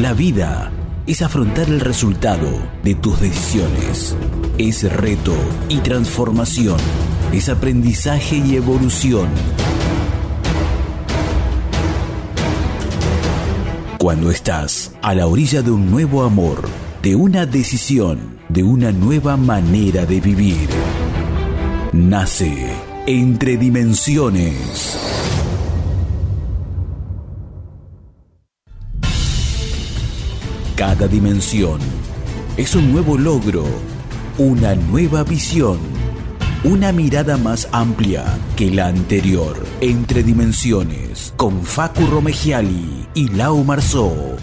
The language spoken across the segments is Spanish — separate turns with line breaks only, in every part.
La vida es afrontar el resultado de tus decisiones. Es reto y transformación. Es aprendizaje y evolución. Cuando estás a la orilla de un nuevo amor, de una decisión, de una nueva manera de vivir, nace Entre Dimensiones. Cada dimensión es un nuevo logro, una nueva visión, una mirada más amplia que la anterior. Entre dimensiones, con Facu Romegiali y Lau Marzó.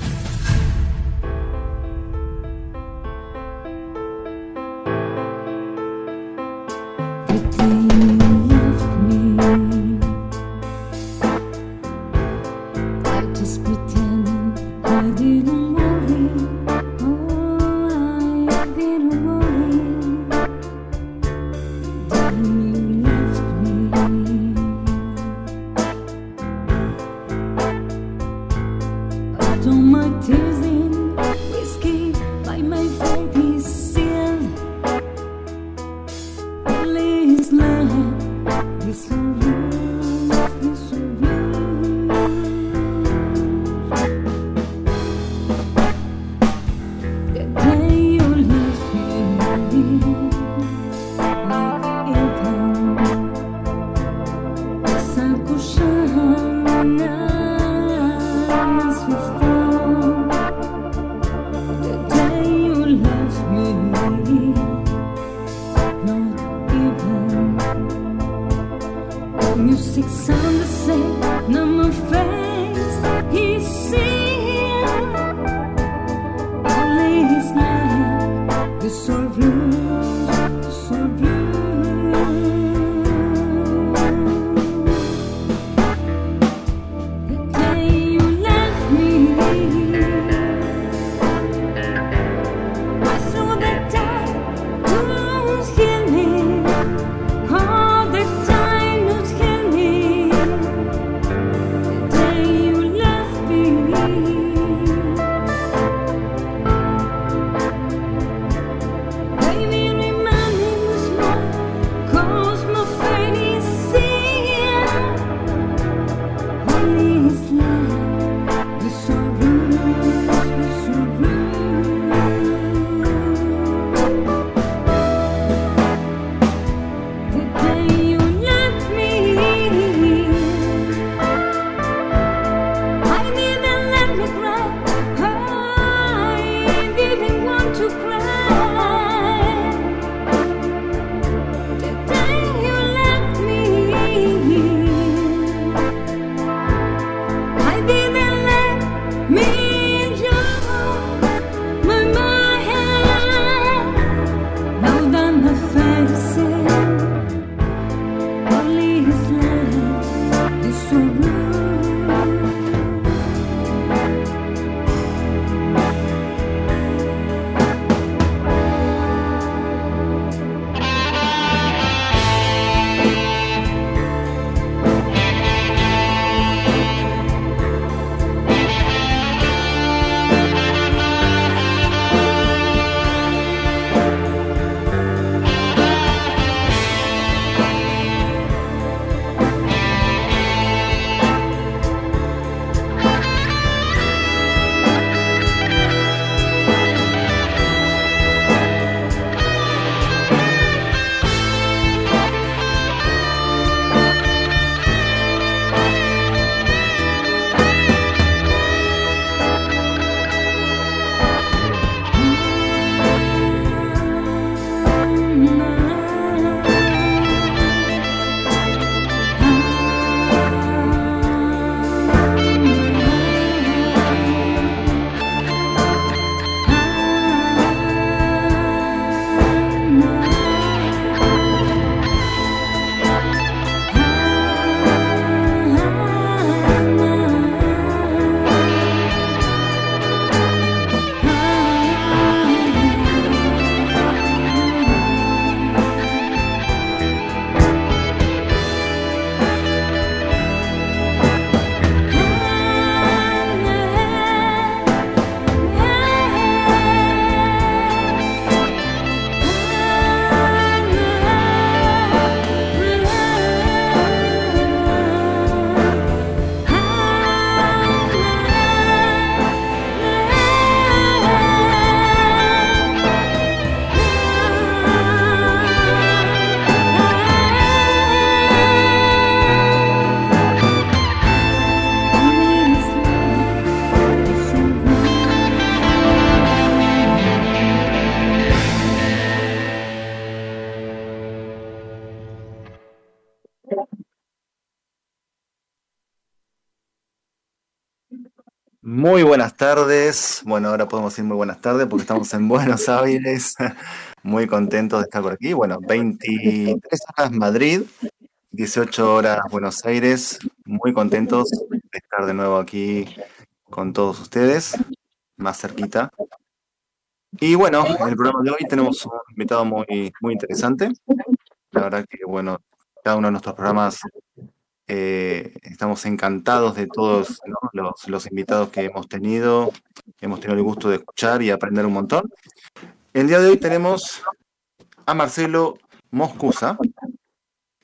Buenas tardes. Bueno, ahora podemos decir muy buenas tardes porque estamos en Buenos Aires. Muy contentos de estar por aquí. Bueno, 23 horas Madrid, 18 horas Buenos Aires. Muy contentos de estar de nuevo aquí con todos ustedes, más cerquita. Y bueno, en el programa de hoy tenemos un invitado muy, muy interesante. La verdad que, bueno, cada uno de nuestros programas eh, estamos encantados de todos ¿no? los, los invitados que hemos tenido. Hemos tenido el gusto de escuchar y aprender un montón. El día de hoy tenemos a Marcelo Moscusa,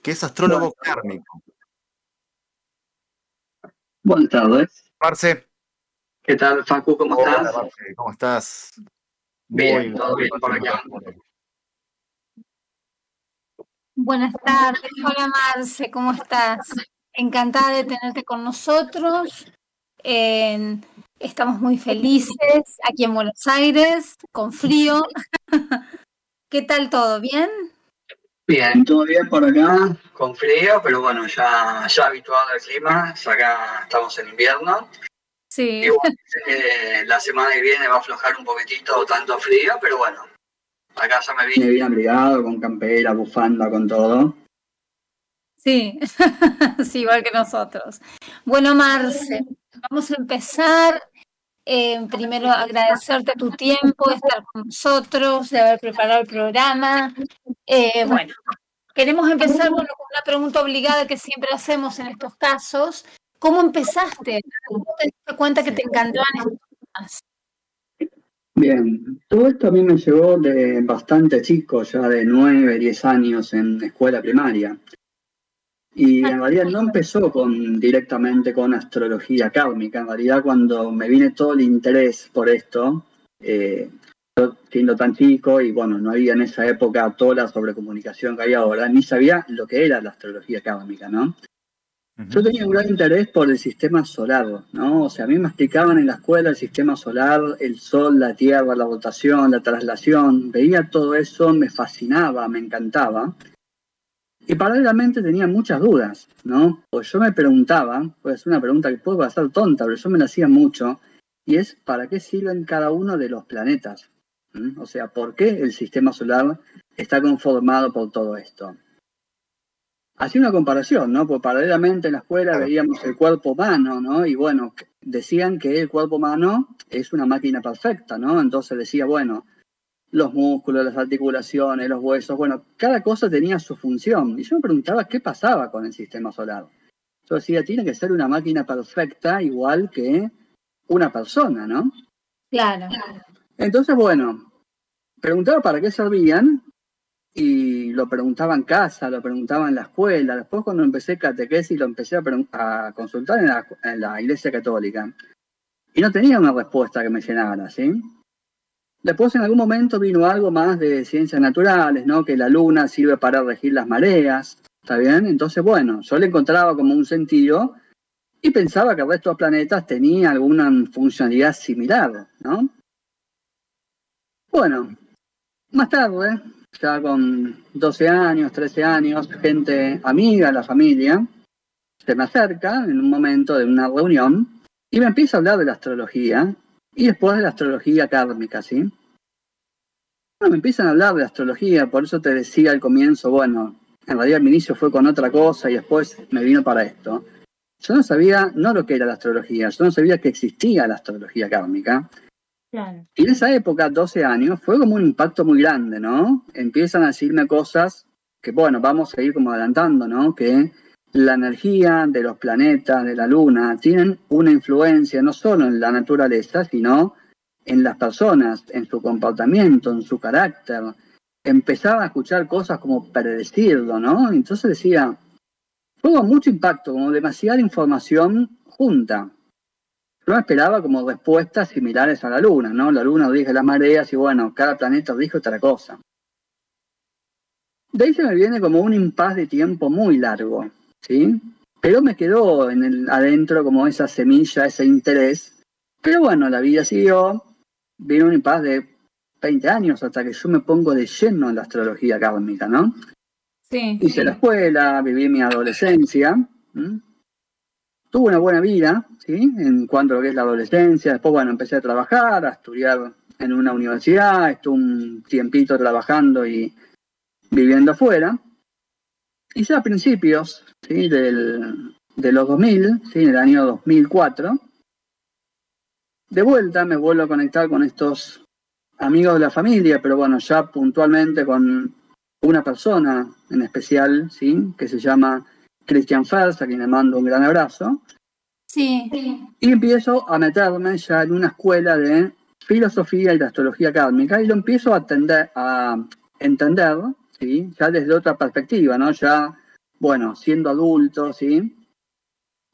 que es astrólogo kármico.
Buenas tardes.
Marce,
¿Qué tal, Facu? ¿Cómo
hola,
estás?
Marce, ¿cómo estás?
Bien,
Muy
todo bien por acá.
Buenas tardes, hola Marce, ¿cómo estás? Encantada de tenerte con nosotros. Eh, estamos muy felices aquí en Buenos Aires, con frío. ¿Qué tal todo? ¿Bien?
Bien, todo bien por acá, con frío, pero bueno, ya, ya habituado al clima, ya acá estamos en invierno.
Sí,
Y bueno, la semana que viene va a aflojar un poquitito tanto frío, pero bueno, acá ya me vine bien abrigado, con campera, bufanda, con todo.
Sí, sí, igual que nosotros. Bueno, Marce, vamos a empezar. Eh, primero agradecerte tu tiempo, de estar con nosotros, de haber preparado el programa. Eh, bueno, queremos empezar bueno, con una pregunta obligada que siempre hacemos en estos casos. ¿Cómo empezaste? ¿Cómo te diste cuenta que te encantaban estos temas?
Bien, todo esto a mí me llegó de bastante chico, ya de 9, 10 años en escuela primaria. Y en realidad no empezó con, directamente con astrología kármica, en realidad cuando me vine todo el interés por esto, eh, yo siendo tan chico y bueno, no había en esa época toda la sobrecomunicación que hay ahora, ni sabía lo que era la astrología kármica, ¿no? Yo tenía un gran interés por el sistema solar, ¿no? O sea, a mí me explicaban en la escuela el sistema solar, el sol, la tierra, la rotación, la traslación, veía todo eso, me fascinaba, me encantaba. Y paralelamente tenía muchas dudas, ¿no? Pues yo me preguntaba, pues es una pregunta que puede parecer tonta, pero yo me la hacía mucho, y es ¿para qué sirven cada uno de los planetas? ¿Mm? O sea, ¿por qué el sistema solar está conformado por todo esto? Hacía una comparación, ¿no? Pues paralelamente en la escuela veíamos el cuerpo humano, ¿no? Y bueno, decían que el cuerpo humano es una máquina perfecta, ¿no? Entonces decía, bueno, los músculos, las articulaciones, los huesos, bueno, cada cosa tenía su función. Y yo me preguntaba qué pasaba con el sistema solar. Yo decía, tiene que ser una máquina perfecta igual que una persona, ¿no?
Claro,
Entonces, bueno, preguntaba para qué servían y lo preguntaba en casa, lo preguntaba en la escuela. Después cuando empecé catequesis lo empecé a, a consultar en la, en la iglesia católica. Y no tenía una respuesta que me llenara, ¿sí? Después en algún momento vino algo más de ciencias naturales, ¿no? Que la luna sirve para regir las mareas, ¿está bien? Entonces, bueno, yo le encontraba como un sentido y pensaba que el resto de planetas tenía alguna funcionalidad similar, ¿no? Bueno, más tarde, ya con 12 años, 13 años, gente amiga de la familia se me acerca en un momento de una reunión y me empieza a hablar de la astrología y después de la astrología kármica, ¿sí? Bueno, me empiezan a hablar de astrología, por eso te decía al comienzo, bueno, en realidad mi inicio fue con otra cosa y después me vino para esto. Yo no sabía, no lo que era la astrología, yo no sabía que existía la astrología kármica.
claro.
Y en esa época, 12 años, fue como un impacto muy grande, ¿no? Empiezan a decirme cosas que, bueno, vamos a ir como adelantando, ¿no? Que la energía de los planetas, de la luna, tienen una influencia no solo en la naturaleza, sino en las personas, en su comportamiento, en su carácter. Empezaba a escuchar cosas como predecirlo, ¿no? Entonces decía, con mucho impacto, como demasiada información junta. Yo esperaba como respuestas similares a la Luna, ¿no? La Luna rige las mareas y bueno, cada planeta rige otra cosa. De ahí se me viene como un impas de tiempo muy largo, ¿sí? Pero me quedó en el, adentro como esa semilla, ese interés. Pero bueno, la vida siguió, vino un impas de 20 años hasta que yo me pongo de lleno en la astrología kármica, ¿no?
Sí,
Hice la escuela, viví mi adolescencia. tuve una buena vida, ¿sí? En cuanto a lo que es la adolescencia. Después, bueno, empecé a trabajar, a estudiar en una universidad, estuve un tiempito trabajando y viviendo afuera. Y ya a principios ¿sí? Del, de los 2000, ¿sí? en el año 2004, de vuelta me vuelvo a conectar con estos amigos de la familia, pero bueno, ya puntualmente con una persona en especial, ¿sí? que se llama Christian Fels, a quien le mando un gran abrazo.
Sí.
Y empiezo a meterme ya en una escuela de filosofía y de astrología kármica y lo empiezo a, atender, a entender, ya desde otra perspectiva, ¿no? Ya, bueno, siendo adulto, ¿sí?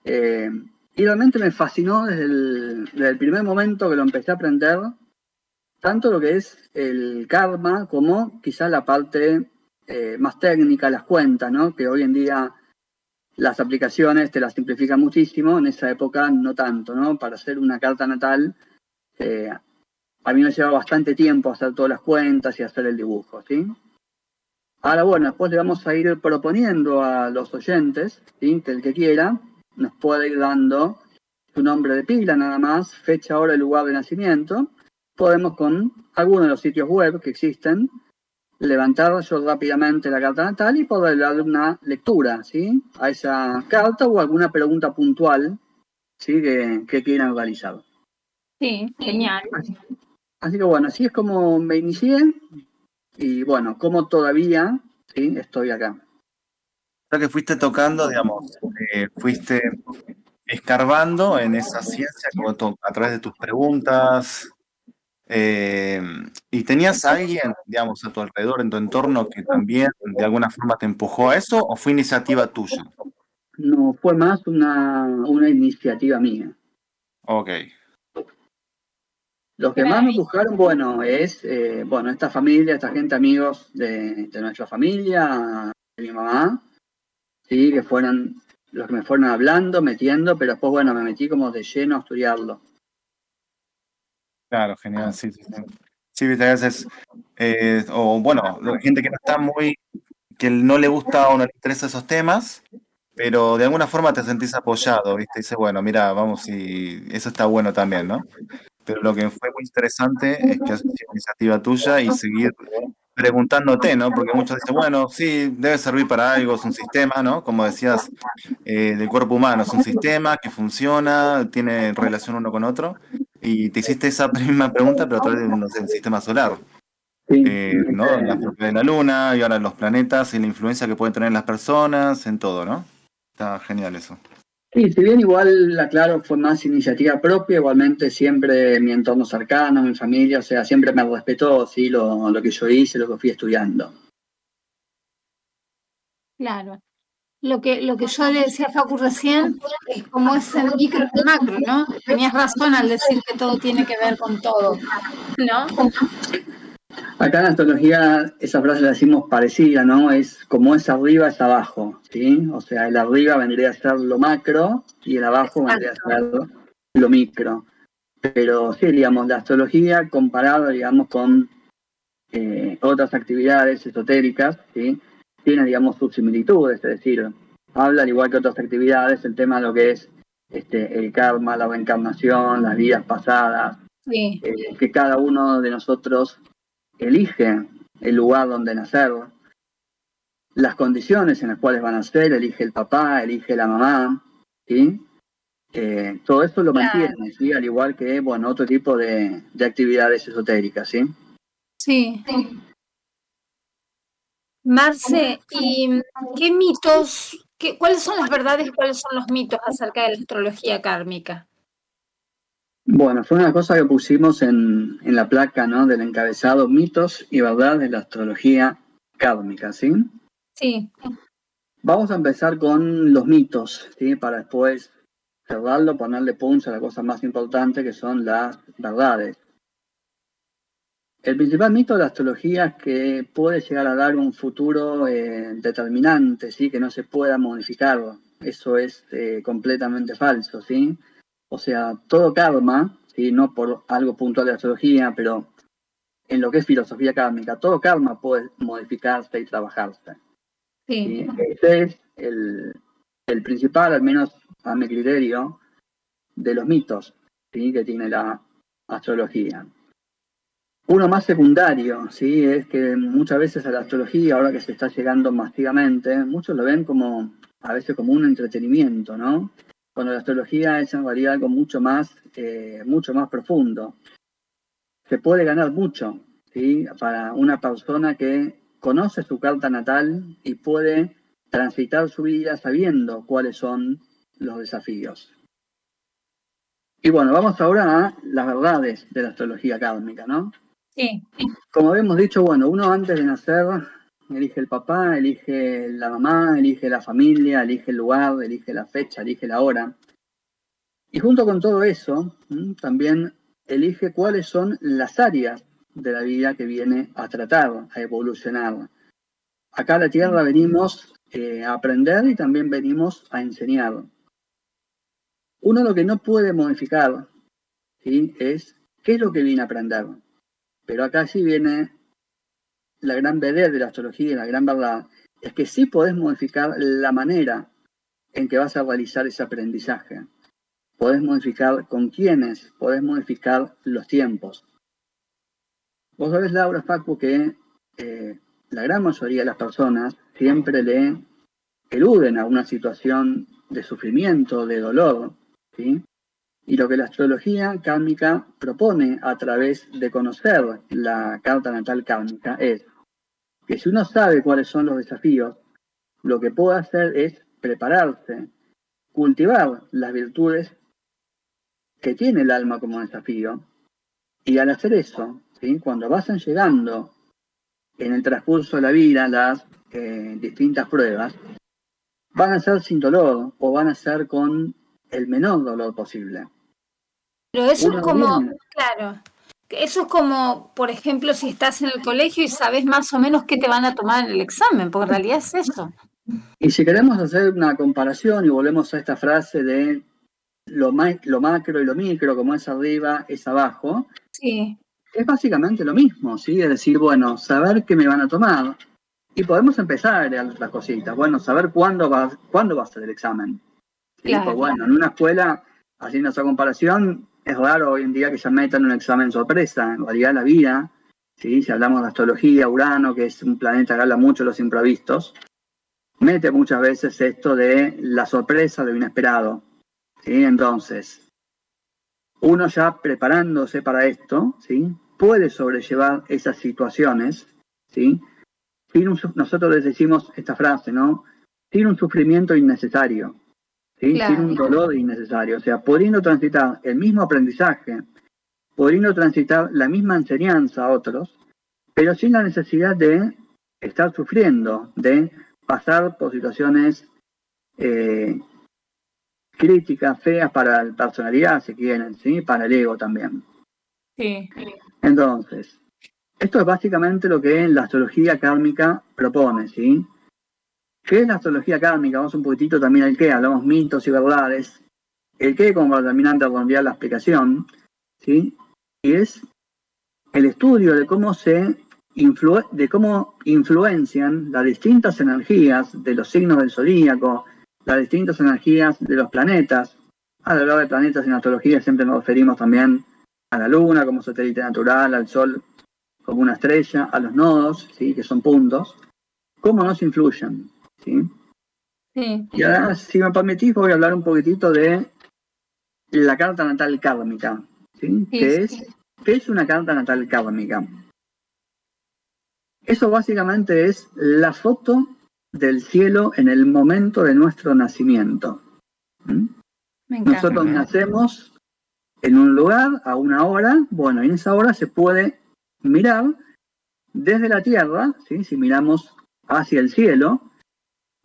Eh, y realmente me fascinó desde el, primer momento que lo empecé a aprender, tanto lo que es el karma como quizás la parte eh, más técnica, las cuentas, ¿no? Que hoy en día las aplicaciones te las simplifican muchísimo, en esa época no tanto, ¿no? Para hacer una carta natal, eh, a mí me lleva bastante tiempo hacer todas las cuentas y hacer el dibujo, ¿sí? Ahora, bueno, después le vamos a ir proponiendo a los oyentes, ¿sí? que el que quiera, nos puede ir dando su nombre de pila nada más, fecha, hora y lugar de nacimiento. Podemos con alguno de los sitios web que existen levantar yo rápidamente la carta natal y poder darle una lectura ¿sí? a esa carta o alguna pregunta puntual ¿sí? que, que quieran realizar.
Sí, genial.
Así, que bueno, así es como me inicié y bueno, como todavía ¿sí? estoy acá
que fuiste tocando, digamos, eh, fuiste escarbando en esa ciencia a través de tus preguntas. Eh, ¿Y tenías a alguien, digamos, a tu alrededor, en tu entorno, que también de alguna forma te empujó a eso o fue iniciativa tuya?
No, fue más una, una iniciativa mía.
Ok.
Los que más me empujaron, bueno, es, eh, bueno, esta familia, esta gente, amigos de, de nuestra familia, de mi mamá, Sí, que fueron los que me fueron hablando, metiendo, pero después, bueno, me metí como de lleno a estudiarlo.
Claro, genial, sí, sí, sí. Sí, a veces, eh, o bueno, gente que no está muy, que no le gusta o no le interesa esos temas, pero de alguna forma te sentís apoyado, ¿viste? Dice, bueno, mira, vamos, y eso está bueno también, ¿no? Pero lo que fue muy interesante es que sido iniciativa tuya y seguir preguntándote, ¿no? Porque muchos dicen, bueno, sí, debe servir para algo, es un sistema, ¿no? Como decías, eh, del cuerpo humano, es un sistema que funciona, tiene relación uno con otro, y te hiciste esa misma pregunta, pero a través de un sistema solar. Eh, ¿no? La de la luna y ahora los planetas y la influencia que pueden tener las personas en todo, ¿no? Está genial eso.
Sí, si bien igual, la claro, fue más iniciativa propia, igualmente siempre mi entorno cercano, mi familia, o sea, siempre me respetó, sí, lo, lo que yo hice, lo que fui estudiando.
Claro. Lo que, lo que yo le decía a Facu recién es como es el micro y macro, ¿no? Tenías razón al decir que todo tiene que ver con todo, ¿no?
Acá en astrología esa frase la decimos parecida, ¿no? Es como es arriba es abajo, ¿sí? O sea, el arriba vendría a ser lo macro y el abajo vendría a ser lo micro. Pero sí, digamos, la astrología comparado, digamos, con eh, otras actividades esotéricas, ¿sí? Tiene, digamos, sus similitudes, es decir, habla, al igual que otras actividades, el tema de lo que es este, el karma, la reencarnación, las vidas pasadas,
sí.
eh, que cada uno de nosotros elige el lugar donde nacer, las condiciones en las cuales van a nacer, elige el papá, elige la mamá, ¿sí? Eh, todo esto lo mantiene, ¿sí? Al igual que, bueno, otro tipo de, actividades esotéricas, ¿sí?
Sí. Marce, ¿y qué mitos, qué, cuáles son las verdades y cuáles son los mitos acerca de la astrología kármica?
Bueno, fue una cosa que pusimos en, la placa ¿no? del encabezado mitos y verdades de la astrología kármica, ¿sí?
Sí.
Vamos a empezar con los mitos, ¿sí? Para después cerrarlo, ponerle punch a la cosa más importante que son las verdades. El principal mito de la astrología es que puede llegar a dar un futuro eh, determinante, ¿sí? Que no se pueda modificar. Eso es eh, completamente falso, ¿sí? O sea, todo karma, ¿sí? no por algo puntual de astrología, pero en lo que es filosofía kármica, todo karma puede modificarse y trabajarse.
Sí.
Ese es el, principal, al menos a mi criterio, de los mitos ¿sí? que tiene la astrología. Uno más secundario, ¿sí? es que muchas veces a la astrología, ahora que se está llegando masivamente, muchos lo ven como a veces como un entretenimiento, ¿no? Cuando la astrología es en realidad algo mucho más, eh, mucho más profundo. Se puede ganar mucho, ¿sí? Para una persona que conoce su carta natal y puede transitar su vida sabiendo cuáles son los desafíos. Y bueno, vamos ahora a las verdades de la astrología kármica, ¿no?
Sí.
Como habíamos dicho, bueno, uno antes de nacer elige el papá, elige la mamá, elige la familia, elige el lugar, elige la fecha, elige la hora. Y junto con todo eso, también elige cuáles son las áreas de la vida que viene a tratar, a evolucionar. Acá a la Tierra venimos eh, a aprender y también venimos a enseñar. Uno lo que no puede modificar ¿sí? es qué es lo que viene a aprender. Pero acá sí viene la gran verdad de la astrología la gran verdad, es que sí podés modificar la manera en que vas a realizar ese aprendizaje. Podés modificar con quiénes, podés modificar los tiempos. Vos sabés, Laura Facu, que eh, la gran mayoría de las personas siempre le eluden a una situación de sufrimiento, de dolor, ¿sí? Y lo que la astrología kármica propone a través de conocer la carta natal kármica es que si uno sabe cuáles son los desafíos, lo que puede hacer es prepararse, cultivar las virtudes que tiene el alma como desafío. Y al hacer eso, cuando vayan llegando en el transcurso de la vida las eh, distintas pruebas, van a ser sin dolor o van a ser con el menor dolor posible.
Pero eso es como, claro, eso es como, por ejemplo, si estás en el colegio y sabes más o menos qué te van a tomar en el examen, porque en realidad es eso.
Y si queremos hacer una comparación y volvemos a esta frase de lo, lo macro y lo micro, como es arriba, es abajo,
sí.
es básicamente lo mismo, ¿sí? Es decir, bueno, saber qué me van a tomar. Y podemos empezar a las cositas. Bueno, saber cuándo va, cuándo va a ser el examen. Pues bueno, en una escuela, haciendo esa comparación, es raro hoy en día que se metan un examen sorpresa. En realidad la vida, ¿sí? si hablamos de astrología, Urano, que es un planeta que habla mucho de los imprevistos, mete muchas veces esto de la sorpresa de lo inesperado. ¿sí? Entonces, uno ya preparándose para esto, ¿sí? puede sobrellevar esas situaciones, ¿sí? Sin nosotros les decimos esta frase, ¿no? Sin un sufrimiento innecesario. Sin un dolor innecesario. O sea, pudiendo transitar el mismo aprendizaje, pudiendo transitar la misma enseñanza a otros, pero sin la necesidad de estar sufriendo, de pasar por situaciones eh, críticas, feas para la personalidad, si quieren, ¿sí? para el ego también.
Sí.
Entonces, esto es básicamente lo que la astrología kármica propone, ¿sí? ¿Qué es la astrología kármica? Vamos un poquitito también al qué, hablamos mitos y verdades. El qué como para terminar de redondear la explicación, ¿sí? Y es el estudio de cómo se de cómo influencian las distintas energías de los signos del zodíaco, las distintas energías de los planetas. Al hablar de planetas en astrología siempre nos referimos también a la luna como satélite natural, al sol como una estrella, a los nodos, ¿sí? que son puntos, cómo nos influyen. ¿Sí? Y ahora, si me permitís, voy a hablar un poquitito de la carta natal kármica. ¿sí? ¿Qué, es, ¿Qué es una carta natal kármica? Eso básicamente es la foto del cielo en el momento de nuestro nacimiento. ¿Mm? Nosotros nacemos en un lugar a una hora, bueno, en esa hora se puede mirar desde la Tierra, ¿sí? si miramos hacia el cielo,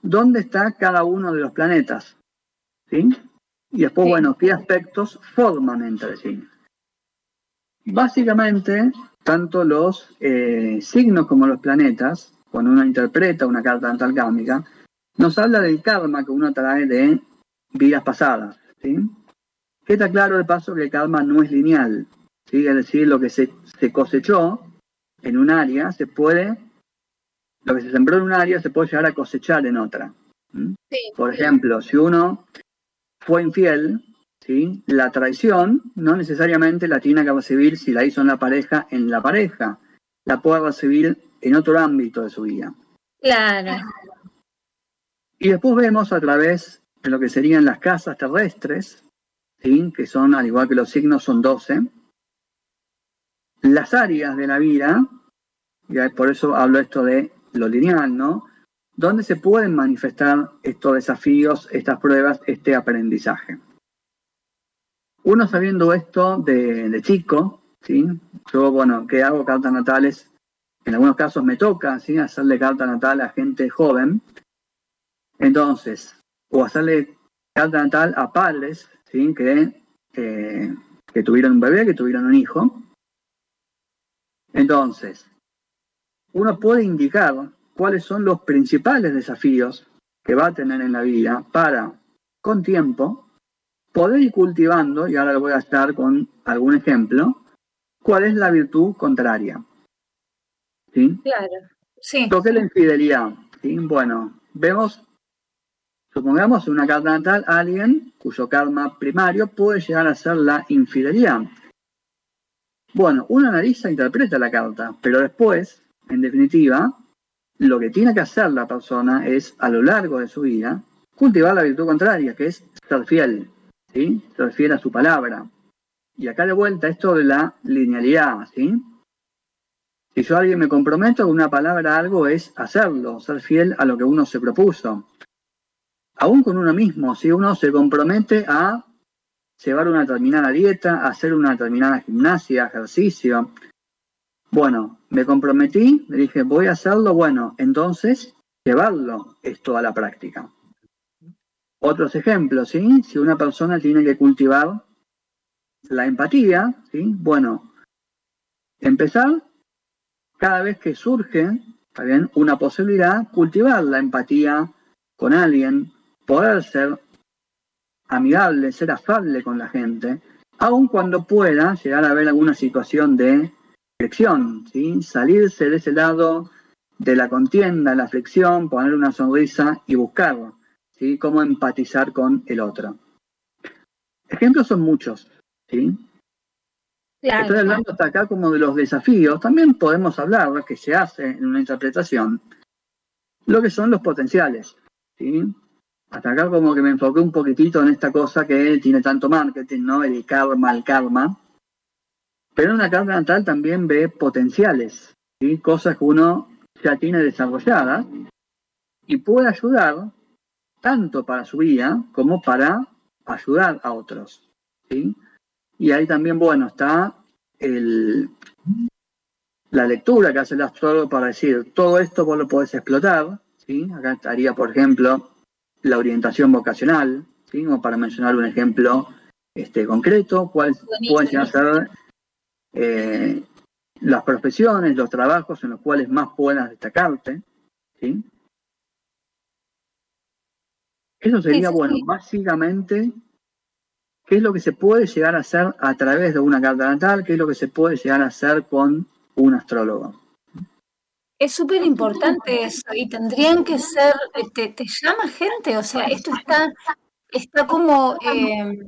dónde está cada uno de los planetas. ¿sí? Y después, bueno, qué aspectos forman entre sí. Básicamente, tanto los eh, signos como los planetas, cuando uno interpreta una carta natal kármica, nos habla del karma que uno trae de vidas pasadas. ¿sí? Que está claro de paso que el karma no es lineal. ¿sí? Es decir, lo que se, se cosechó en un área se puede lo que se sembró en un área se puede llegar a cosechar en otra. Por ejemplo, si uno fue infiel, ¿sí? la traición no necesariamente la tiene que recibir si la hizo en la pareja, en la pareja. La puede recibir en otro ámbito de su vida.
Claro.
Y después vemos a través de lo que serían las casas terrestres, ¿sí? que son, al igual que los signos, son 12, las áreas de la vida, y por eso hablo esto de lo lineal, ¿no? Donde se pueden manifestar estos desafíos, estas pruebas, este aprendizaje. Uno sabiendo esto de, chico, ¿sí? Yo, bueno, que hago cartas natales, en algunos casos me toca, ¿sí? Hacerle carta natal a gente joven. Entonces, o hacerle carta natal a padres, ¿sí? Que, eh, que tuvieron un bebé, que tuvieron un hijo. Entonces, uno puede indicar cuáles son los principales desafíos que va a tener en la vida para, con tiempo, poder ir cultivando, y ahora lo voy a estar con algún ejemplo, cuál es la virtud contraria.
¿Sí? Claro, sí.
Lo que es la infidelidad. ¿sí? Bueno, vemos, supongamos una carta natal, alguien cuyo karma primario puede llegar a ser la infidelidad. Bueno, uno analiza e interpreta la carta, pero después en definitiva, lo que tiene que hacer la persona es, a lo largo de su vida, cultivar la virtud contraria, que es ser fiel, ¿sí? Ser fiel a su palabra. Y acá de vuelta esto de la linealidad, ¿sí? Si yo a alguien me comprometo con una palabra, algo es hacerlo, ser fiel a lo que uno se propuso. Aún con uno mismo, si uno se compromete a llevar una determinada dieta, hacer una determinada gimnasia, ejercicio, bueno, me comprometí, me dije, voy a hacerlo, bueno, entonces llevarlo esto a la práctica. Otros ejemplos, ¿sí? Si una persona tiene que cultivar la empatía, ¿sí? Bueno, empezar cada vez que surge, bien? Una posibilidad, cultivar la empatía con alguien, poder ser amigable, ser afable con la gente, aun cuando pueda llegar a haber alguna situación de flexión, ¿sí? salirse de ese lado de la contienda, la flexión, poner una sonrisa y buscarlo, ¿sí? cómo empatizar con el otro. Ejemplos son muchos, ¿sí? Estoy hablando hasta acá como de los desafíos. También podemos hablar, que se hace en una interpretación, lo que son los potenciales. ¿sí? Hasta acá como que me enfoqué un poquitito en esta cosa que tiene tanto marketing, ¿no? El karma, el karma. Pero una carta natal también ve potenciales, ¿sí? cosas que uno ya tiene desarrolladas y puede ayudar tanto para su vida como para ayudar a otros. Y ahí también, bueno, está el, la lectura que hace el astrólogo para decir, todo esto vos lo podés explotar. ¿sí? Acá estaría, por ejemplo, la orientación vocacional, ¿sí? o para mencionar un ejemplo este, concreto, cuál puede ser eh, las profesiones, los trabajos en los cuales más puedas destacarte. ¿sí? Eso sería, bueno, básicamente, ¿qué es lo que se puede llegar a hacer a través de una carta natal? ¿Qué es lo que se puede llegar a hacer con un astrólogo?
Es súper importante eso y tendrían que ser, te, te, llama gente, o sea, esto está, está como... Eh,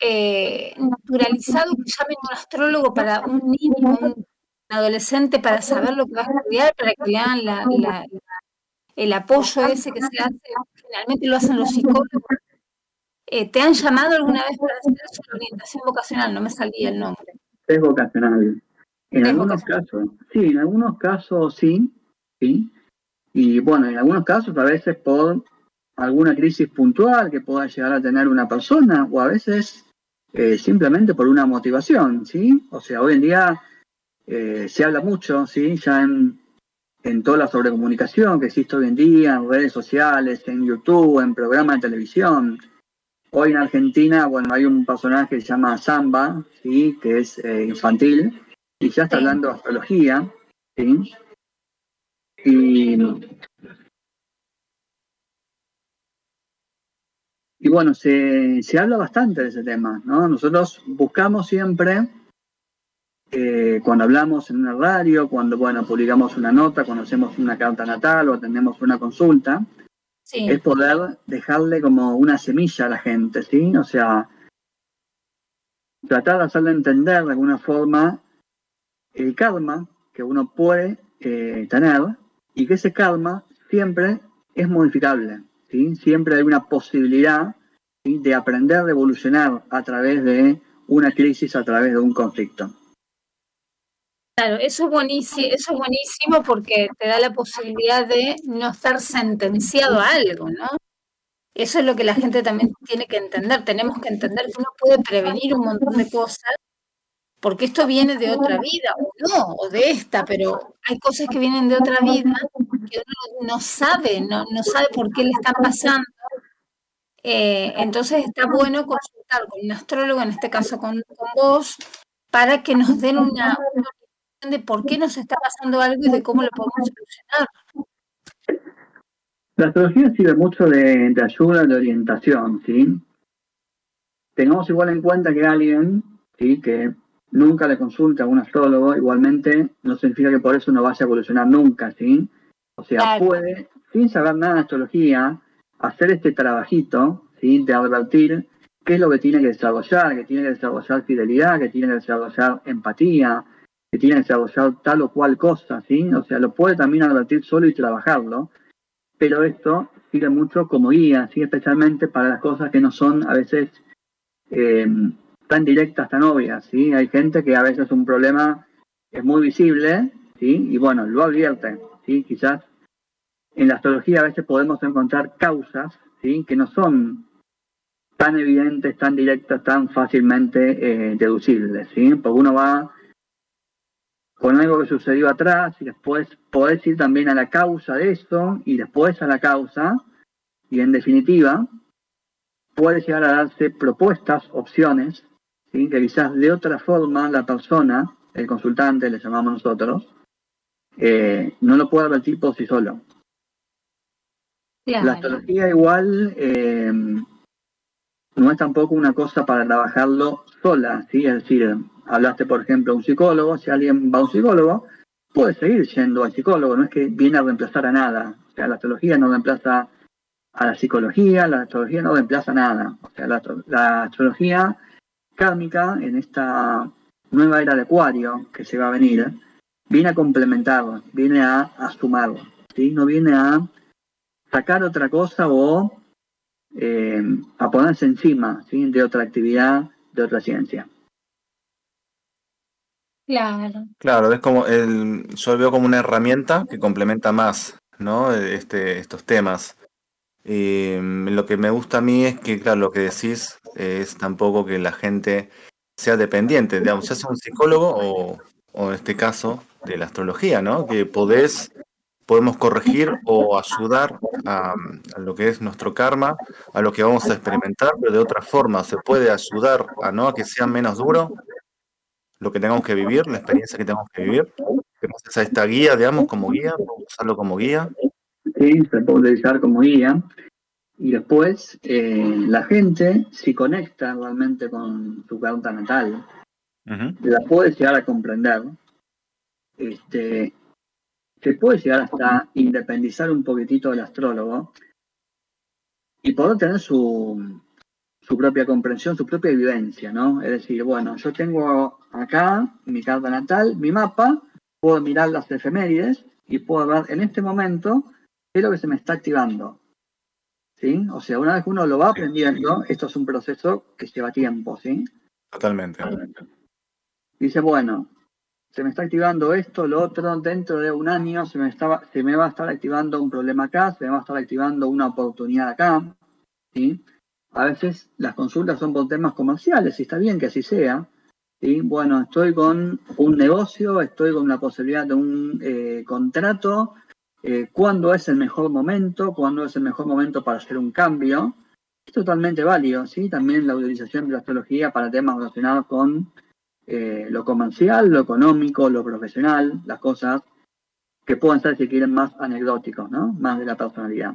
eh, naturalizado que llamen un astrólogo para un niño, un adolescente, para saber lo que va a estudiar, para que le hagan el apoyo ese que se hace, generalmente lo hacen los psicólogos. Eh, ¿Te han llamado alguna vez para hacer su orientación vocacional? No me salía el nombre.
Es vocacional. En algunos casos, sí, en algunos casos sí, sí. Y bueno, en algunos casos a veces por alguna crisis puntual que pueda llegar a tener una persona, o a veces eh, simplemente por una motivación, ¿sí? O sea, hoy en día eh, se habla mucho, ¿sí? Ya en, en toda la sobrecomunicación que existe hoy en día, en redes sociales, en YouTube, en programas de televisión. Hoy en Argentina, bueno, hay un personaje que se llama Samba, ¿sí? Que es eh, infantil, y ya está hablando de astrología, ¿sí? Y Y bueno, se, habla bastante de ese tema, ¿no? Nosotros buscamos siempre, eh, cuando hablamos en una radio, cuando, bueno, publicamos una nota, cuando hacemos una carta natal o atendemos una consulta, es poder dejarle como una semilla a la gente, ¿sí? O sea, tratar de hacerle entender de alguna forma el karma que uno puede eh, tener y que ese karma siempre es modificable, Siempre hay una posibilidad de aprender, de evolucionar a través de una crisis, a través de un conflicto.
Claro, eso es buenísimo, eso es buenísimo porque te da la posibilidad de no estar sentenciado a algo, ¿no? Eso es lo que la gente también tiene que entender. Tenemos que entender que uno puede prevenir un montón de cosas porque esto viene de otra vida, o no, o de esta, pero hay cosas que vienen de otra vida que uno no sabe, no, no sabe por qué le están pasando. Eh, entonces está bueno consultar con un astrólogo, en este caso con, vos, para que nos den una, de por qué nos está pasando algo y de cómo lo podemos solucionar.
La astrología sirve mucho de, ayuda, de orientación, ¿sí? Tengamos igual en cuenta que alguien, ¿sí? Que nunca le consulta a un astrólogo, igualmente no significa que por eso no vaya a evolucionar nunca, ¿sí? O sea, puede, sin saber nada de astrología, hacer este trabajito, ¿sí? De advertir qué es lo que tiene que desarrollar, que tiene que desarrollar fidelidad, que tiene que desarrollar empatía, que tiene que desarrollar tal o cual cosa, ¿sí? O sea, lo puede también advertir solo y trabajarlo, pero esto sirve mucho como guía, ¿sí? Especialmente para las cosas que no son a veces eh, tan directas, tan obvias, ¿sí? Hay gente que a veces un problema es muy visible, ¿sí? Y bueno, lo advierte, ¿sí? Quizás en la astrología a veces podemos encontrar causas. Que no son tan evidentes, tan directas, tan fácilmente eh, deducibles, ¿sí? Porque uno va con algo que sucedió atrás y después podés ir también a la causa de eso y después a la causa y en definitiva puede llegar a darse propuestas, opciones, que quizás de otra forma la persona, el consultante, le llamamos nosotros, eh, no lo puede advertir por sí solo. La astrología igual eh, no es tampoco una cosa para trabajarlo sola, ¿sí? es decir, hablaste, por ejemplo, de un psicólogo, si alguien va a un psicólogo, puede seguir yendo al psicólogo, no es que viene a reemplazar a nada. O sea, la astrología no reemplaza a la psicología, la astrología no reemplaza nada. O sea, la, astrología kármica en esta nueva era de Acuario que se va a venir, viene a complementar, viene a, a sumar, ¿sí? no viene a sacar otra cosa o eh, a ponerse encima ¿sí? de otra actividad, de otra ciencia.
Claro.
Claro, es como el, yo lo veo como una herramienta que complementa más, ¿no? Este, estos temas. Y mm, lo que me gusta a mí es que, claro, lo que decís es tampoco que la gente sea dependiente, digamos, ya sea un psicólogo o, o en este caso de la astrología, ¿no? Que podés, podemos corregir o ayudar a, a, lo que es nuestro karma, a lo que vamos a experimentar, pero de otra forma se puede ayudar a no a que sea menos duro lo que tengamos que vivir, la experiencia que tenemos que vivir. Gracias a esta guía, digamos, como guía, usarlo como guía.
Sí, se puede utilizar como guía. Y después, eh, la gente, si conecta realmente con su carta natal, la puede llegar a comprender. Este, se puede llegar hasta independizar un poquitito del astrólogo y poder tener su, su propia comprensión, su propia vivencia, ¿no? Es decir, bueno, yo tengo acá mi carta natal, mi mapa, puedo mirar las efemérides y puedo ver en este momento qué es lo que se me está activando. ¿Sí? O sea, una vez que uno lo va aprendiendo, esto es un proceso que lleva tiempo, ¿sí?
Totalmente.
Dice, bueno, se me está activando esto, lo otro, dentro de un año se me, estaba, se me va a estar activando un problema acá, se me va a estar activando una oportunidad acá, ¿sí? A veces las consultas son por temas comerciales y está bien que así sea. ¿sí? Bueno, estoy con un negocio, estoy con la posibilidad de un eh, contrato. Eh, ¿Cuándo es el mejor momento? ¿Cuándo es el mejor momento para hacer un cambio? Es totalmente válido, ¿sí? También la utilización de la astrología para temas relacionados con eh, lo comercial, lo económico, lo profesional, las cosas que puedan ser, si quieren, más anecdóticos, ¿no? Más de la personalidad.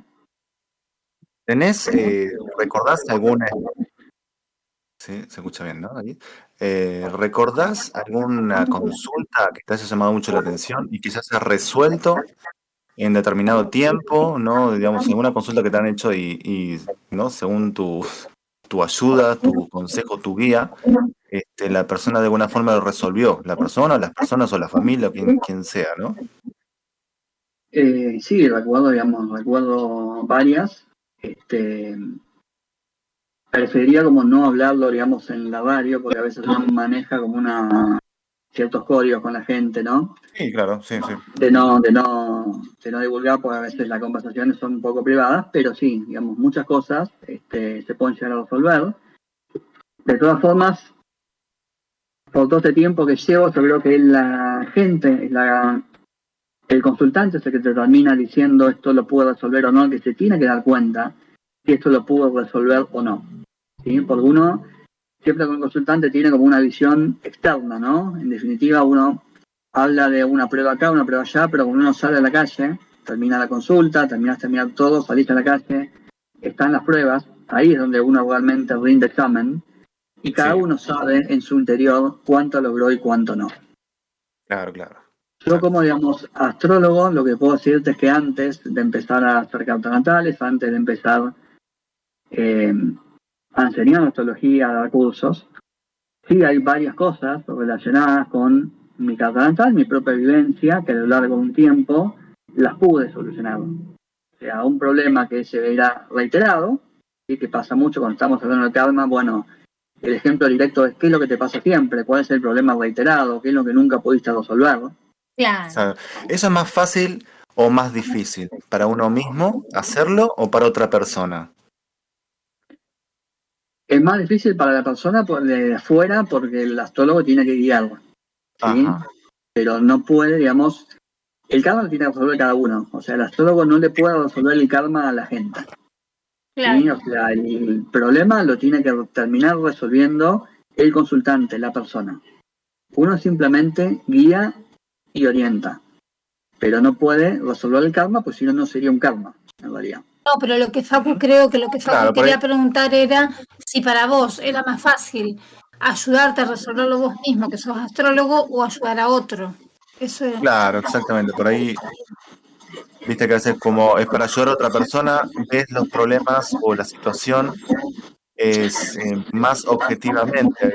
¿Tenés, eh, recordás alguna... Sí, se escucha bien, ¿no? Eh, ¿Recordás alguna consulta que te haya llamado mucho la atención y quizás has resuelto en determinado tiempo, ¿no? Digamos, en una consulta que te han hecho y, y ¿no? Según tu, tu ayuda, tu consejo, tu guía, este, la persona de alguna forma lo resolvió, la persona, las personas o la familia, quien, quien sea, ¿no?
Eh, sí, recuerdo, digamos, recuerdo varias. Este, preferiría como no hablarlo, digamos, en la radio, porque a veces uno maneja como una ciertos códigos con la gente, ¿no?
Sí, claro, sí, sí.
De no, de no, de no divulgar, porque a veces las conversaciones son un poco privadas, pero sí, digamos, muchas cosas este, se pueden llegar a resolver. De todas formas, por todo este tiempo que llevo, yo creo que la gente, la, el consultante es el que te termina diciendo esto lo puedo resolver o no, que se tiene que dar cuenta si esto lo pudo resolver o no. ¿sí? Porque uno siempre con el consultante tiene como una visión externa, ¿no? En definitiva, uno habla de una prueba acá, una prueba allá, pero cuando uno sale a la calle, termina la consulta, terminas de terminar todo, salís a la calle, están las pruebas, ahí es donde uno realmente rinde examen, y cada
Sí.
uno sabe en su interior cuánto logró y cuánto no.
Claro, claro.
Yo como, digamos, astrólogo, lo que puedo decirte es que antes de empezar a hacer cartas natales, antes de empezar eh, a enseñar astrología, a dar cursos, sí hay varias cosas relacionadas con mi carta natal, mi propia vivencia, que a lo largo de un tiempo las pude solucionar. O sea, un problema que se verá reiterado, y que pasa mucho cuando estamos hablando de karma, bueno, el ejemplo directo es qué es lo que te pasa siempre, cuál es el problema reiterado, qué es lo que nunca pudiste resolver.
Claro.
O sea, ¿Eso es más fácil o más difícil? ¿Para uno mismo hacerlo o para otra persona?
Es más difícil para la persona por- de afuera porque el astrólogo tiene que guiar, ¿sí? Pero no puede, digamos, el karma lo tiene que resolver cada uno. O sea, el astrólogo no le puede resolver el karma a la gente. ¿sí?
Claro.
O sea, el problema lo tiene que terminar resolviendo el consultante, la persona. Uno simplemente guía y orienta, pero no puede resolver el karma, pues si no, no sería un karma, en realidad.
No, pero lo que Facu creo que lo que Facu
Claro,
quería
ahí-
preguntar era si para vos era más fácil ayudarte a resolverlo vos mismo, que sos astrólogo, o ayudar a otro. Eso es.
Claro, exactamente. Por ahí, viste que a veces como es para ayudar a otra persona, ves los problemas o la situación es eh, más objetivamente.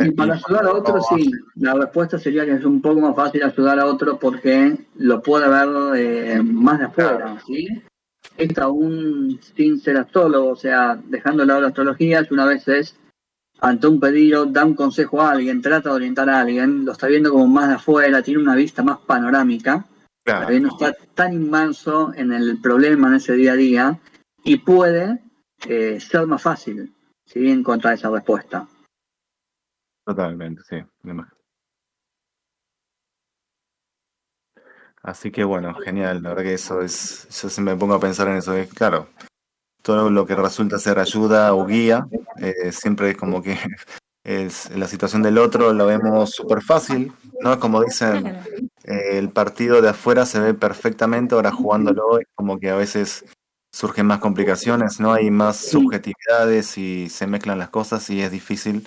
Y para ayudar a otro, sí. La respuesta sería que es un poco más fácil ayudar a otro porque lo puede ver eh, más de afuera, ¿sí? Esto aún sin ser astrólogo, o sea, dejando de lado la astrología, que una vez es ante un pedido, da un consejo a alguien, trata de orientar a alguien, lo está viendo como más de afuera, tiene una vista más panorámica,
Claro,
Todavía no está tan inmerso en el problema en ese día a día y puede eh, ser más fácil ¿sí? encontrar esa respuesta.
totalmente, sí. me imagino. Así que bueno, genial. La verdad que eso es, yo siempre me pongo a pensar en eso. Es claro, todo lo que resulta ser ayuda o guía, eh, siempre es como que es la situación del otro lo vemos súper fácil, ¿no? Como dicen, eh, el partido de afuera se ve perfectamente, ahora jugándolo es como que a veces surgen más complicaciones, ¿no? Hay más subjetividades y se mezclan las cosas y es difícil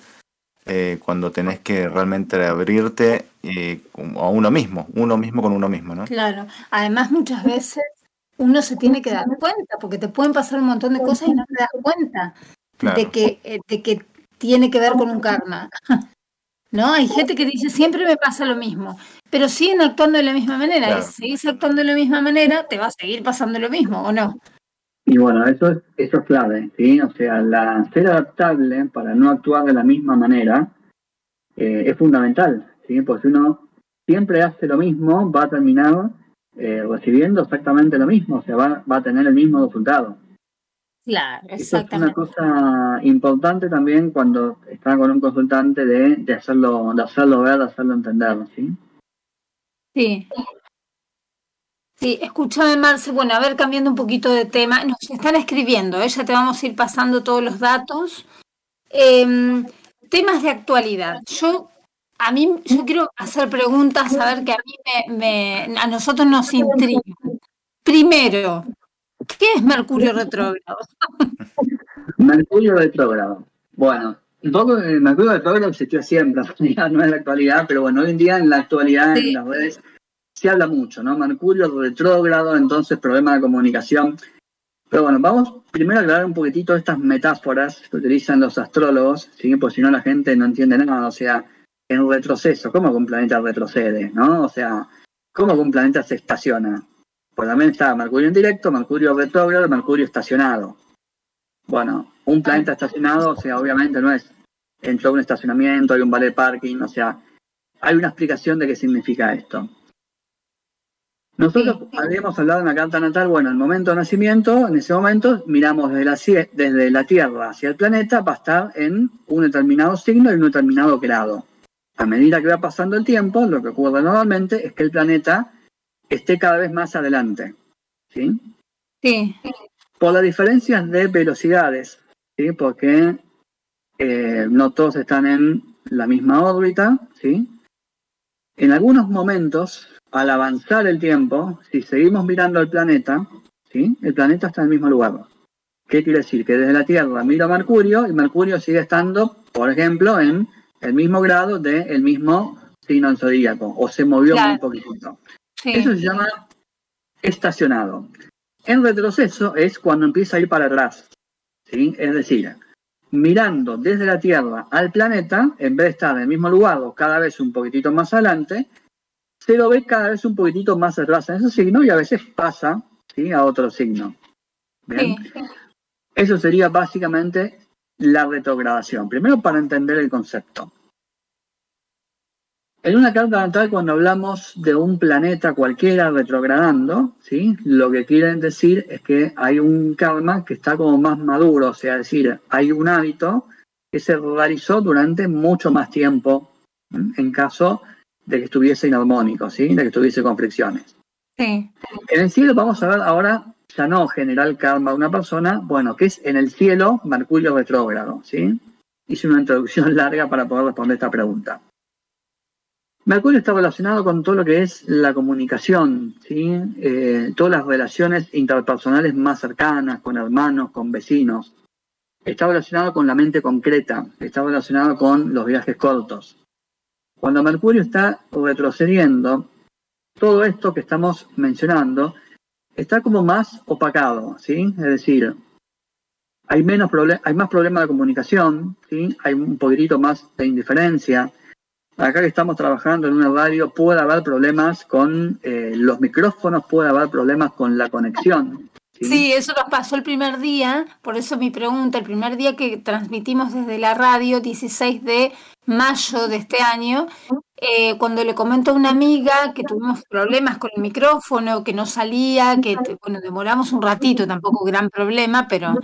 eh, cuando tenés que realmente abrirte eh, a uno mismo, uno mismo con uno mismo, ¿no?
Claro. Además, muchas veces uno se tiene que dar cuenta, porque te pueden pasar un montón de cosas y no te das cuenta
Claro.
de que, eh, de que tiene que ver con un karma. ¿No? Hay gente que dice, siempre me pasa lo mismo, pero siguen actuando de la misma manera.
Claro.
Y si seguís actuando de la misma manera, te va a seguir pasando lo mismo, ¿o no?
Y bueno, eso es, eso es clave, ¿sí? O sea, la, ser adaptable para no actuar de la misma manera eh, es fundamental, ¿sí? Porque si uno siempre hace lo mismo, va a terminar eh, recibiendo exactamente lo mismo, o sea, va, va a tener el mismo resultado.
Claro,
Eso es una
exactamente.
cosa importante también cuando está con un consultante de, de hacerlo, de hacerlo ver, de hacerlo entender, ¿sí?
Sí. Sí, escúchame, Marce. Bueno, a ver, cambiando un poquito de tema. Nos están escribiendo, ¿eh? Ya te vamos a ir pasando todos los datos. Em, temas de actualidad. Yo, a mí, yo quiero hacer preguntas, a ver que a mí me, me- a nosotros nos intrigan. Primero, ¿qué es Mercurio retrógrado?
Mercurio retrógrado. Bueno, un poco el Mercurio retrógrado existió siempre, en no es la actualidad, pero bueno, hoy en día en la actualidad
Sí.
en las redes se habla mucho, ¿no? Mercurio retrógrado, entonces problema de comunicación. Pero bueno, vamos primero a aclarar un poquitito estas metáforas que utilizan los astrólogos, ¿sí? Porque si no la gente no entiende nada, o sea, en retroceso, ¿cómo que un planeta retrocede, no? O sea, ¿cómo que un planeta se estaciona? Pues también está Mercurio en directo, Mercurio retrógrado, Mercurio estacionado. Bueno, un planeta estacionado, o sea, obviamente no es entró a un estacionamiento, hay un vale parking, o sea, hay una explicación de qué significa esto. Nosotros habíamos hablado en la carta natal, bueno, el momento de nacimiento, en ese momento miramos desde la, desde la Tierra hacia el planeta, va a estar en un determinado signo y un determinado grado. A medida que va pasando el tiempo, lo que ocurre normalmente es que el planeta esté cada vez más adelante. ¿Sí?
Sí.
Por las diferencias de velocidades, ¿sí? Porque eh, no todos están en la misma órbita, ¿sí? En algunos momentos, al avanzar el tiempo, si seguimos mirando el planeta, ¿sí? El planeta está en el mismo lugar. ¿Qué quiere decir? Que desde la Tierra miro a Mercurio y Mercurio sigue estando, por ejemplo, en el mismo grado del mismo signo zodíaco, o se movió un poquito. Eso se llama estacionado. En retroceso es cuando empieza a ir para atrás. ¿sí? Es decir, mirando desde la Tierra al planeta, en vez de estar en el mismo lugar o cada vez un poquitito más adelante, se lo ve cada vez un poquitito más atrás en ese signo y a veces pasa ¿sí? a otro signo. Eso sería básicamente la retrogradación. Primero para entender el concepto. En una carta natal, cuando hablamos de un planeta cualquiera retrogradando, ¿sí? lo que quieren decir es que hay un karma que está como más maduro, o sea, es decir, hay un hábito que se realizó durante mucho más tiempo, en caso de que estuviese inarmónico, ¿sí? de que estuviese con fricciones.
Sí.
En el cielo vamos a ver ahora, ya no general karma de una persona, bueno, que es en el cielo Mercurio retrógrado. ¿sí? Hice una introducción larga para poder responder esta pregunta. Mercurio está relacionado con todo lo que es la comunicación, ¿sí? Eh, todas las relaciones interpersonales más cercanas, con hermanos, con vecinos. Está relacionado con la mente concreta, está relacionado con los viajes cortos. Cuando Mercurio está retrocediendo, todo esto que estamos mencionando está como más opacado, ¿sí? Es decir, hay, menos hay más problemas de comunicación, ¿sí? Hay un poquitito más de indiferencia, acá que estamos trabajando en una radio puede haber problemas con eh, los micrófonos, puede haber problemas con la conexión.
¿Sí? eso nos pasó el primer día, por eso mi pregunta, el primer día que transmitimos desde la radio, 16 de mayo de este año, eh, cuando le comento a una amiga que tuvimos problemas con el micrófono, que no salía, que bueno, demoramos un ratito, tampoco gran problema, pero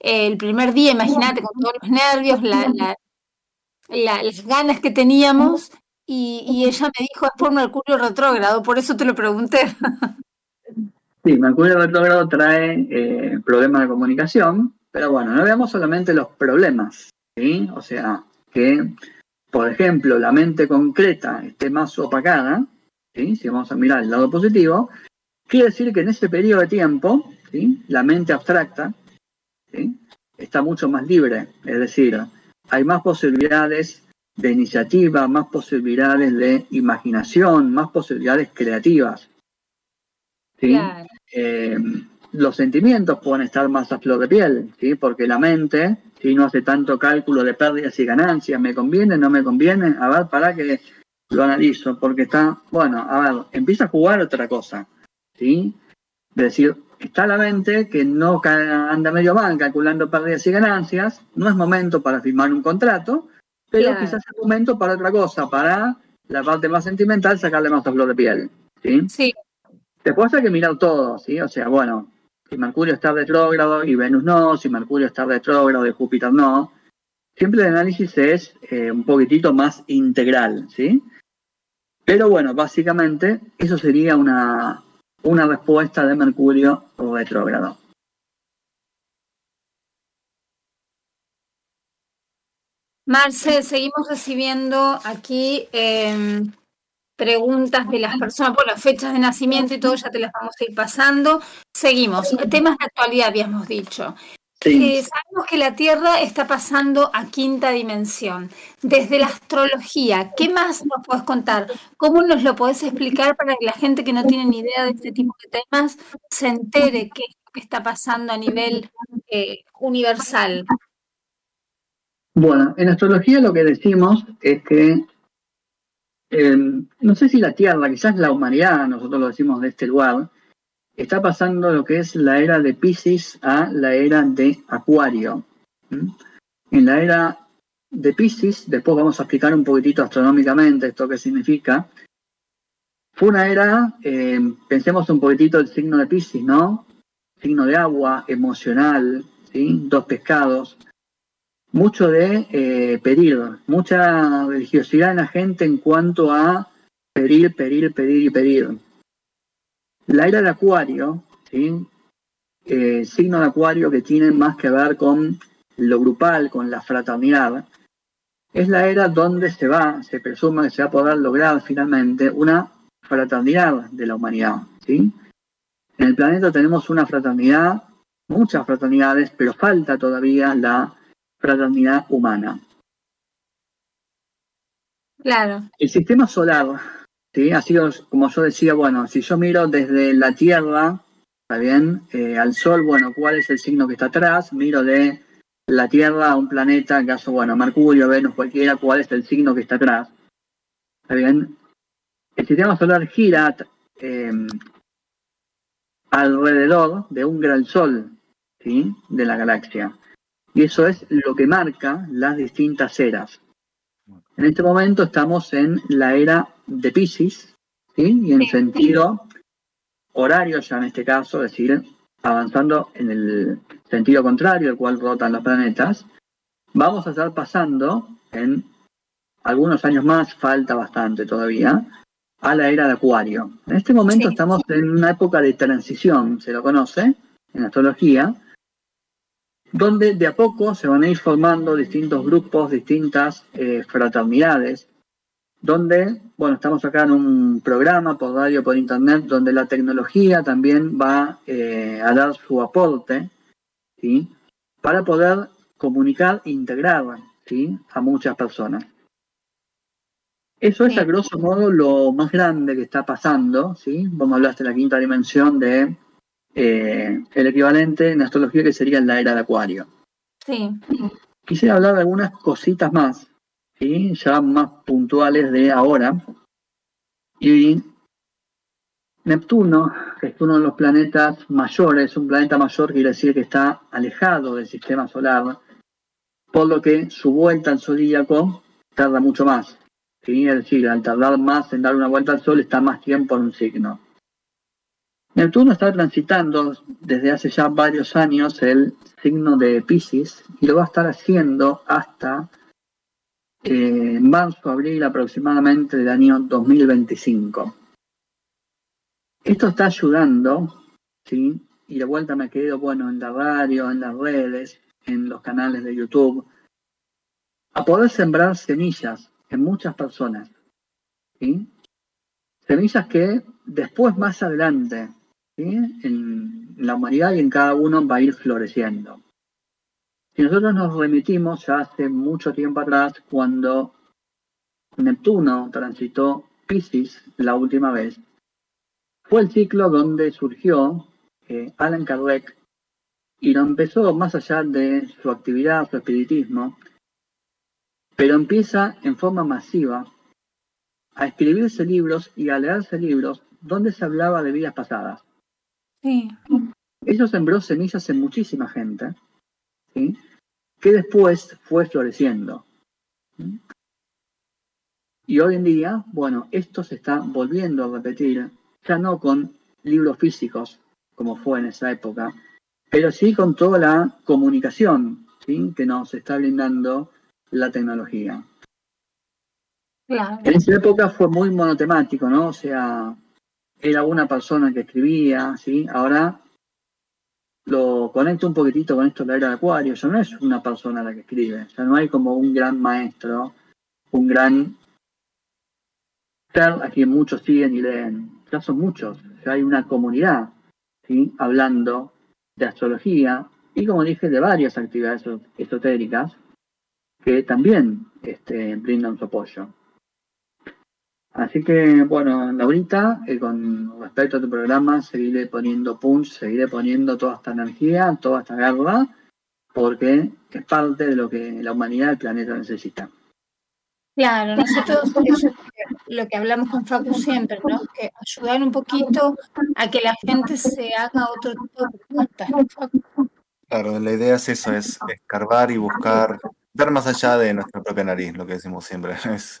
eh, el primer día, imagínate, con todos los nervios, la, las ganas que teníamos y, ella me dijo es por Mercurio retrógrado, por eso te lo pregunté.
Sí, Mercurio retrógrado trae eh, problemas de comunicación, pero bueno, no veamos solamente los problemas, ¿sí? O sea, que, por ejemplo, la mente concreta esté más opacada, ¿sí? Si vamos a mirar el lado positivo, quiere decir que en ese periodo de tiempo, ¿sí? La mente abstracta, ¿sí? Está mucho más libre, es decir, hay más posibilidades de iniciativa, más posibilidades de imaginación, más posibilidades creativas. ¿sí? Eh, los sentimientos pueden estar más a flor de piel, ¿sí? porque la mente si no hace tanto cálculo de pérdidas y ganancias, me conviene, no me conviene, a ver, para que lo analizo, porque está, bueno, a ver, empieza a jugar otra cosa, ¿sí? Es decir, está la mente que no anda medio mal calculando pérdidas y ganancias, no es momento para firmar un contrato, pero quizás es momento para otra cosa, para la parte más sentimental sacarle más a flor de piel. ¿sí?
Sí.
Después hay que mirar todo, ¿sí? O sea, bueno, si Mercurio está retrógrado y Venus no, si Mercurio está retrógrado y Júpiter no. Siempre el análisis es eh, un poquitito más integral, ¿sí? Pero bueno, básicamente eso sería una, una respuesta de Mercurio retrógrado.
Marce, seguimos recibiendo aquí em, preguntas de las personas, por las fechas de nacimiento y todo, ya te las vamos a ir pasando. Seguimos. Temas de actualidad habíamos dicho. sabemos que la Tierra está pasando a quinta dimensión. Desde la astrología, ¿qué más nos puedes contar? ¿Cómo nos lo podés explicar para que la gente que no tiene ni idea de este tipo de temas se entere qué es lo que está pasando a nivel eh, universal?
Bueno, en astrología lo que decimos es que, em, no sé si la Tierra, quizás la humanidad, nosotros lo decimos de este lugar, está pasando lo que es la era de Pisces a la era de Acuario. En la era de Pisces, después vamos a explicar un poquitito astronómicamente esto que significa, fue una era, eh, pensemos un poquitito el signo de Pisces, ¿no? Signo de agua, emocional. Dos pescados. Mucho de eh, pedir, mucha religiosidad en la gente en cuanto a pedir, pedir, pedir y pedir. La era de Acuario, ¿sí? Eh, signo de Acuario que tiene más que ver con lo grupal, con la fraternidad, es la era donde se va, se presume que se va a poder lograr finalmente una fraternidad de la humanidad. ¿sí? En el planeta tenemos una fraternidad, muchas fraternidades, pero falta todavía la fraternidad humana.
Claro.
El sistema solar ¿sí? Así como yo decía, bueno, si yo miro desde la Tierra, ¿está bien? Eh, al Sol, bueno, ¿cuál es el signo que está atrás? Miro de la Tierra a un planeta, en caso, bueno, Mercurio, Venus, cualquiera, ¿cuál es el signo que está atrás? ¿Está bien? El sistema solar gira em, alrededor de un gran sol, ¿sí? De la galaxia. Y eso es lo que marca las distintas eras. En este momento estamos en la era de Pisces, ¿sí? y en sentido horario ya en este caso, es decir, avanzando en el sentido contrario al cual rotan los planetas, vamos a estar pasando en algunos años más, falta bastante todavía, a la era de Acuario. En este momento estamos en una época de transición, se lo conoce en astrología, donde de a poco se van a ir formando distintos grupos, distintas eh, fraternidades, donde, bueno, estamos acá en un programa por radio, por internet, donde la tecnología también va eh, a dar su aporte, ¿sí? Para poder comunicar e integrar, ¿sí? A muchas personas. Eso es a grosso modo lo más grande que está pasando, ¿sí? Vos me hablaste de la quinta dimensión de eh, el equivalente en astrología que sería la era de Acuario.
Sí.
Quisiera hablar de algunas cositas más, ¿sí? ya más puntuales de ahora. Y Neptuno, que es uno de los planetas mayores, un planeta mayor quiere decir que está alejado del sistema solar, por lo que su vuelta al zodíaco tarda mucho más. ¿sí? Es decir, al tardar más en dar una vuelta al Sol está más tiempo en un signo. Neptuno está transitando desde hace ya varios años el signo de Pisces y lo va a estar haciendo hasta eh, marzo, abril aproximadamente del año 2025. Esto está ayudando, y de vuelta me quedo, bueno, en la radio, en las redes, en los canales de YouTube, a poder sembrar semillas en muchas personas. Semillas que después, más adelante, en la humanidad y en cada uno va a ir floreciendo. Si nosotros nos remitimos ya hace mucho tiempo atrás, cuando Neptuno transitó Pisces la última vez, fue el ciclo donde surgió eh, Alan Kardec y lo empezó más allá de su actividad, su espiritismo, pero empieza en forma masiva a escribirse libros y a leerse libros donde se hablaba de vidas pasadas.
Sí.
Eso sembró semillas en muchísima gente, ¿sí? que después fue floreciendo. Y hoy en día, bueno, esto se está volviendo a repetir, ya no con libros físicos, como fue en esa época, pero sí con toda la comunicación ¿sí? que nos está brindando la tecnología. En esa época fue muy monotemático, ¿no? O sea, era una persona que escribía, ¿sí? Ahora lo conecto un poquitito con esto de la era de Acuario, ya no es una persona la que escribe, ya no hay como un gran maestro, un gran a quien muchos siguen y leen, ya son muchos, ya hay una comunidad, ¿sí? Hablando de astrología, y como dije, de varias actividades esotéricas que también este, brindan su apoyo. Así que, bueno, Laurita, eh, con respecto a tu programa, seguiré poniendo punch, seguiré poniendo toda esta energía, toda esta garra, porque es parte de lo que la humanidad, el planeta necesita.
Claro, nosotros eso es lo que hablamos con Facu siempre, ¿no? Que ayudar un poquito a que la gente se haga otro tipo de preguntas.
Claro, la idea es eso, es escarbar y buscar, ver más allá de nuestra propia nariz, lo que decimos siempre, es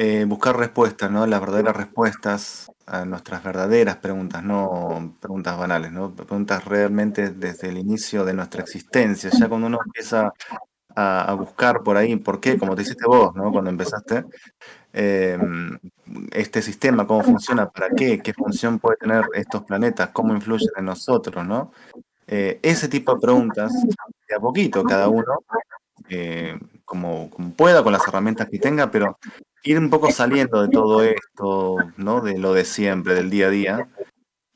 eh, buscar respuestas, ¿no? Las verdaderas respuestas a nuestras verdaderas preguntas, no preguntas banales, ¿no? Preguntas realmente desde el inicio de nuestra existencia. Ya cuando uno empieza a, buscar por ahí, ¿por qué? Como te hiciste vos, ¿no? Cuando empezaste, em, este sistema, cómo funciona, para qué, qué función puede tener estos planetas, cómo influyen en nosotros, ¿no? Eh, ese tipo de preguntas, de a poquito, cada uno, eh, como, como, pueda, con las herramientas que tenga, pero ir un poco saliendo de todo esto, ¿no? De lo de siempre, del día a día,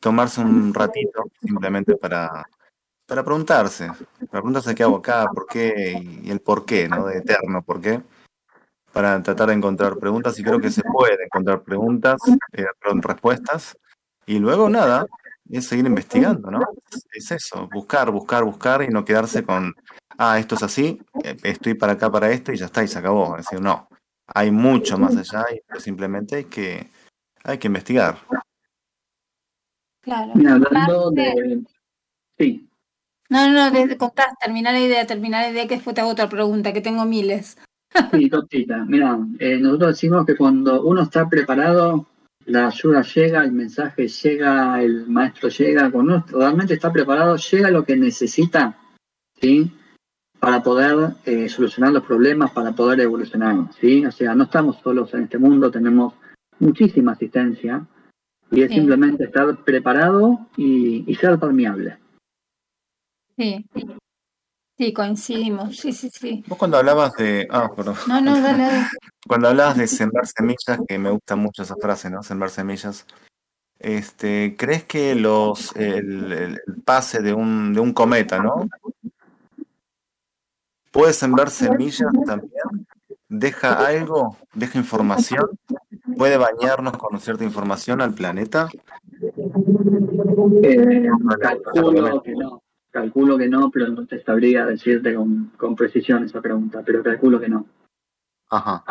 tomarse un ratito simplemente para, para preguntarse, para preguntarse qué hago acá, por qué y el por qué, ¿no? De eterno por qué, para tratar de encontrar preguntas y creo que se puede encontrar preguntas, eh, respuestas y luego nada, es seguir investigando, ¿no? Es eso, buscar, buscar, buscar y no quedarse con, ah, esto es así, eh, estoy para acá para esto y ya está y se acabó. Es decir, no, hay mucho más allá y simplemente hay que, hay que investigar.
Claro.
hablando de... Sí.
No, no, no, contás, termina la idea, termina la idea que después te hago otra pregunta, que tengo miles.
Sí, Totita. Mira, eh, nosotros decimos que cuando uno está preparado, la ayuda llega, el mensaje llega, el maestro llega, cuando uno realmente está preparado, llega lo que necesita, ¿sí? Para poder eh, solucionar los problemas, para poder evolucionar, ¿sí? O sea, no estamos solos en este mundo, tenemos muchísima asistencia y es simplemente estar preparado y, ser permeable.
Sí, sí, coincidimos, sí, sí, sí.
Vos cuando hablabas de... Ah, perdón.
No, no, dale.
Cuando hablabas de sembrar semillas, que me gusta mucho esa frase, ¿no? Sembrar semillas. Este, ¿Crees que los el, el pase de un, de un cometa, ¿no? Puede sembrar semillas también, deja algo, deja información, puede bañarnos con cierta información al planeta.
Eh, calculo que no, calculo que no, pero no te sabría decirte con, con precisión esa pregunta, pero calculo que no.
Ajá.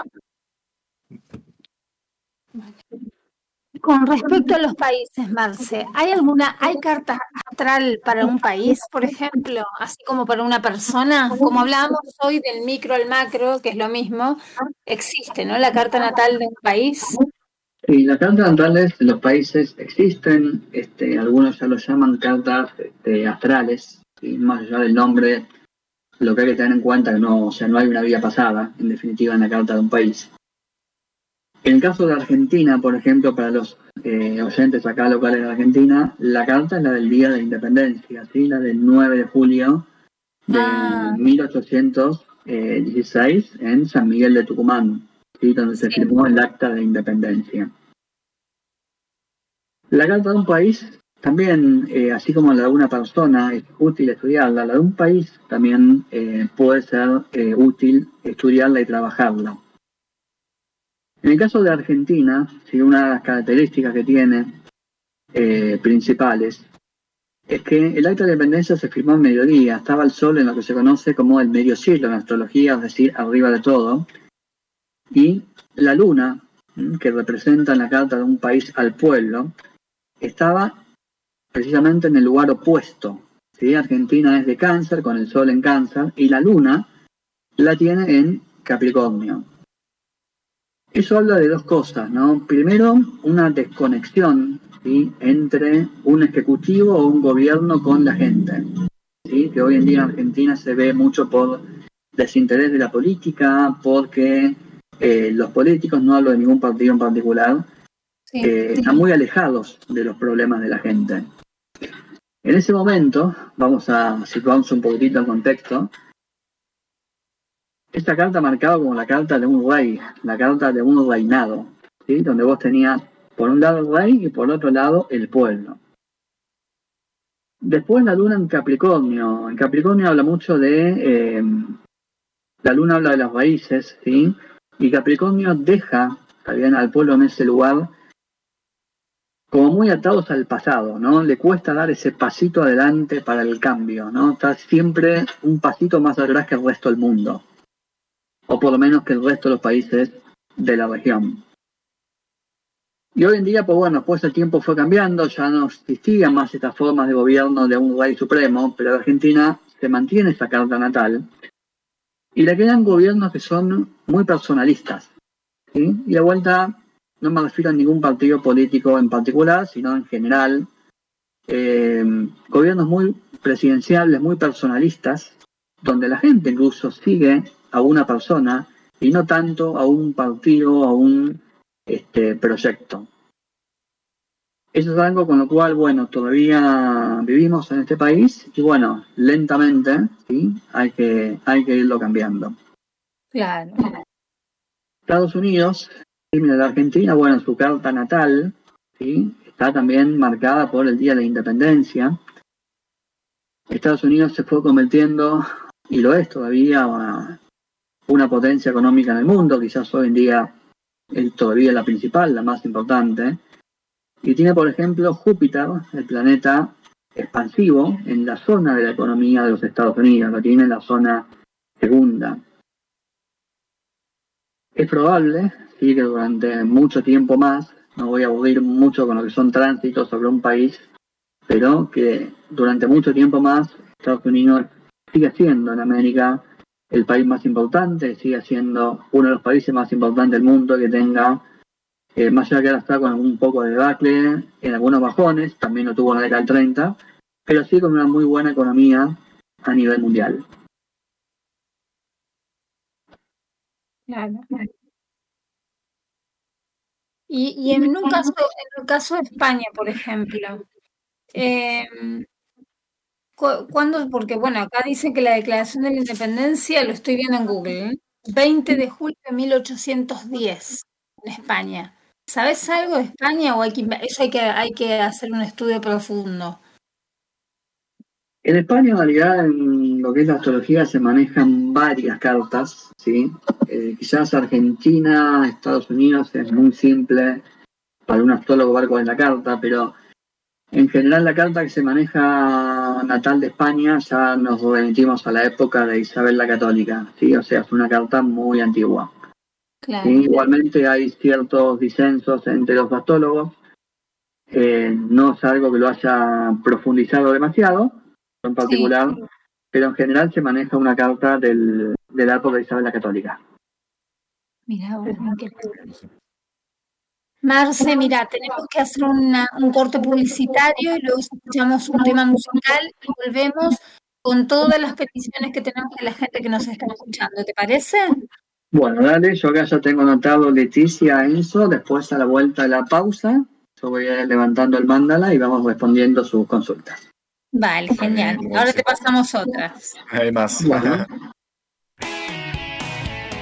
Con respecto a los países, Marce, ¿hay alguna, hay carta astral para un país, por ejemplo, así como para una persona? Como hablábamos hoy del micro al macro, que es lo mismo, existe, ¿no? La carta natal de un país.
Sí, las cartas natales de los países existen, este, algunos ya lo llaman cartas este, astrales, y más allá del nombre, lo que hay que tener en cuenta es que no, o sea, no hay una vida pasada, en definitiva, en la carta de un país. En el caso de Argentina, por ejemplo, para los eh, oyentes acá locales de Argentina, la carta es la del Día de la Independencia, ¿sí? la del 9 de julio de 1816 ah. en San Miguel de Tucumán, ¿sí? donde se firmó el Acta de Independencia. La carta de un país también, eh, así como la de una persona, es útil estudiarla. La de un país también eh, puede ser útil estudiarla y trabajarla. En el caso de Argentina, una de las características que tiene eh, principales es que el acta de independencia se firmó en mediodía, estaba el sol en lo que se conoce como el medio siglo en astrología, es decir, arriba de todo, y la luna, que representa en la carta de un país al pueblo, estaba precisamente en el lugar opuesto. ¿sí? Argentina es de cáncer, con el sol en cáncer, y la luna la tiene en Capricornio. Eso habla de dos cosas, ¿no? Primero, una desconexión entre un ejecutivo o un gobierno con la gente, ¿sí? que hoy en día en Argentina se ve mucho por desinterés de la política, porque eh, los políticos, no hablo de ningún partido en particular, eh, están muy alejados de los problemas de la gente. En ese momento, vamos a situarnos un poquitito en contexto, esta carta marcaba como la carta de un rey, la carta de un reinado, ¿sí? donde vos tenías por un lado el rey y por otro lado el pueblo. Después la luna en Capricornio. En Capricornio habla mucho de... Eh, la luna habla de las raíces, ¿sí? Y Capricornio deja también al pueblo en ese lugar como muy atados al pasado, ¿no? Le cuesta dar ese pasito adelante para el cambio, ¿no? Está siempre un pasito más atrás que el resto del mundo, o por lo menos que el resto de los países de la región. Y hoy en día, pues bueno, pues el tiempo fue cambiando, ya no existían más estas formas de gobierno de un rey supremo, pero en Argentina se mantiene esa carta natal y le quedan gobiernos que son muy personalistas. Y de vuelta no me refiero a ningún partido político en particular, sino en general. Eh, gobiernos muy presidenciales, muy personalistas, donde la gente incluso sigue a una persona y no tanto a un partido, a un este proyecto. Eso es algo con lo cual, bueno, todavía vivimos en este país y bueno, lentamente, ¿sí? Hay que, hay que irlo cambiando.
Claro.
Estados Unidos, la Argentina, bueno, su carta natal, ¿sí? Está también marcada por el Día de la Independencia. Estados Unidos se fue convirtiendo, y lo es todavía, una potencia económica en el mundo, quizás hoy en día es todavía la principal, la más importante, y tiene, por ejemplo, Júpiter, el planeta expansivo, en la zona de la economía de los Estados Unidos, lo tiene en la zona segunda. Es probable, sí, que durante mucho tiempo más, no voy a aburrir mucho con lo que son tránsitos sobre un país, pero que durante mucho tiempo más Estados Unidos sigue siendo en América el país más importante, sigue siendo uno de los países más importantes del mundo que tenga, eh, más allá que ahora está con un poco de debacle, en algunos bajones, también lo tuvo en la década del 30, pero sí con una muy buena economía a nivel mundial.
Claro. Y, y en un caso, en el caso de España, por ejemplo, eh, ¿Cuándo? Porque bueno, acá dice que la declaración de la independencia, lo estoy viendo en Google, 20 ¿eh? de julio de 1810 en España. ¿Sabes algo de España o hay que, eso hay que, hay que hacer un estudio profundo?
En España, en realidad, en lo que es la astrología se manejan varias cartas, ¿sí? Eh, quizás Argentina, Estados Unidos es muy simple para un astrólogo ver cuál es la carta, pero en general, la carta que se maneja natal de España ya nos remitimos a la época de Isabel la Católica, ¿sí? O sea, es una carta muy antigua. Igualmente hay ciertos disensos entre los astrólogos. Eh, no es algo que lo haya profundizado demasiado, en particular, pero en general se maneja una carta del, de la época de Isabel la Católica.
Mira, Marce, mira, tenemos que hacer un corte publicitario y luego escuchamos un tema musical y volvemos con todas las peticiones que tenemos de la gente que nos está escuchando. ¿Te parece?
Bueno, dale, yo acá ya tengo anotado Leticia Enzo, después a la vuelta de la pausa, yo voy a ir levantando el mandala y vamos respondiendo sus consultas.
Vale, genial. Ahora te pasamos otras.
Hay más.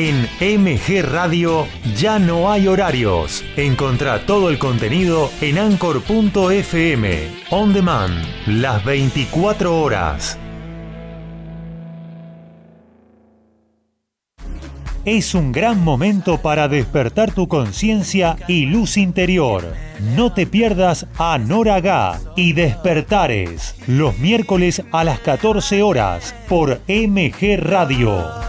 En MG Radio ya no hay horarios. Encontrá todo el contenido en anchor.fm. On demand, las 24 horas. Es un gran momento para despertar tu conciencia y luz interior. No te pierdas a Noraga y Despertares los miércoles a las 14 horas por MG Radio.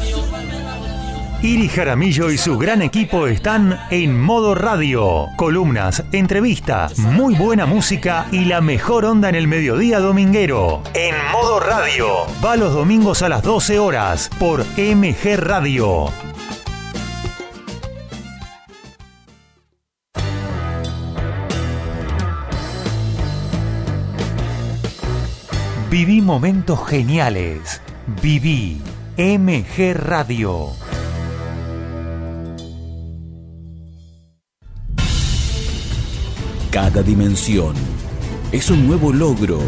Iri Jaramillo y su gran equipo están en modo radio. Columnas, entrevistas, muy buena música y la mejor onda en el mediodía dominguero. En modo radio. Va los domingos a las 12 horas por MG Radio. Viví momentos geniales. Viví MG Radio.
Cada dimensión es un nuevo logro,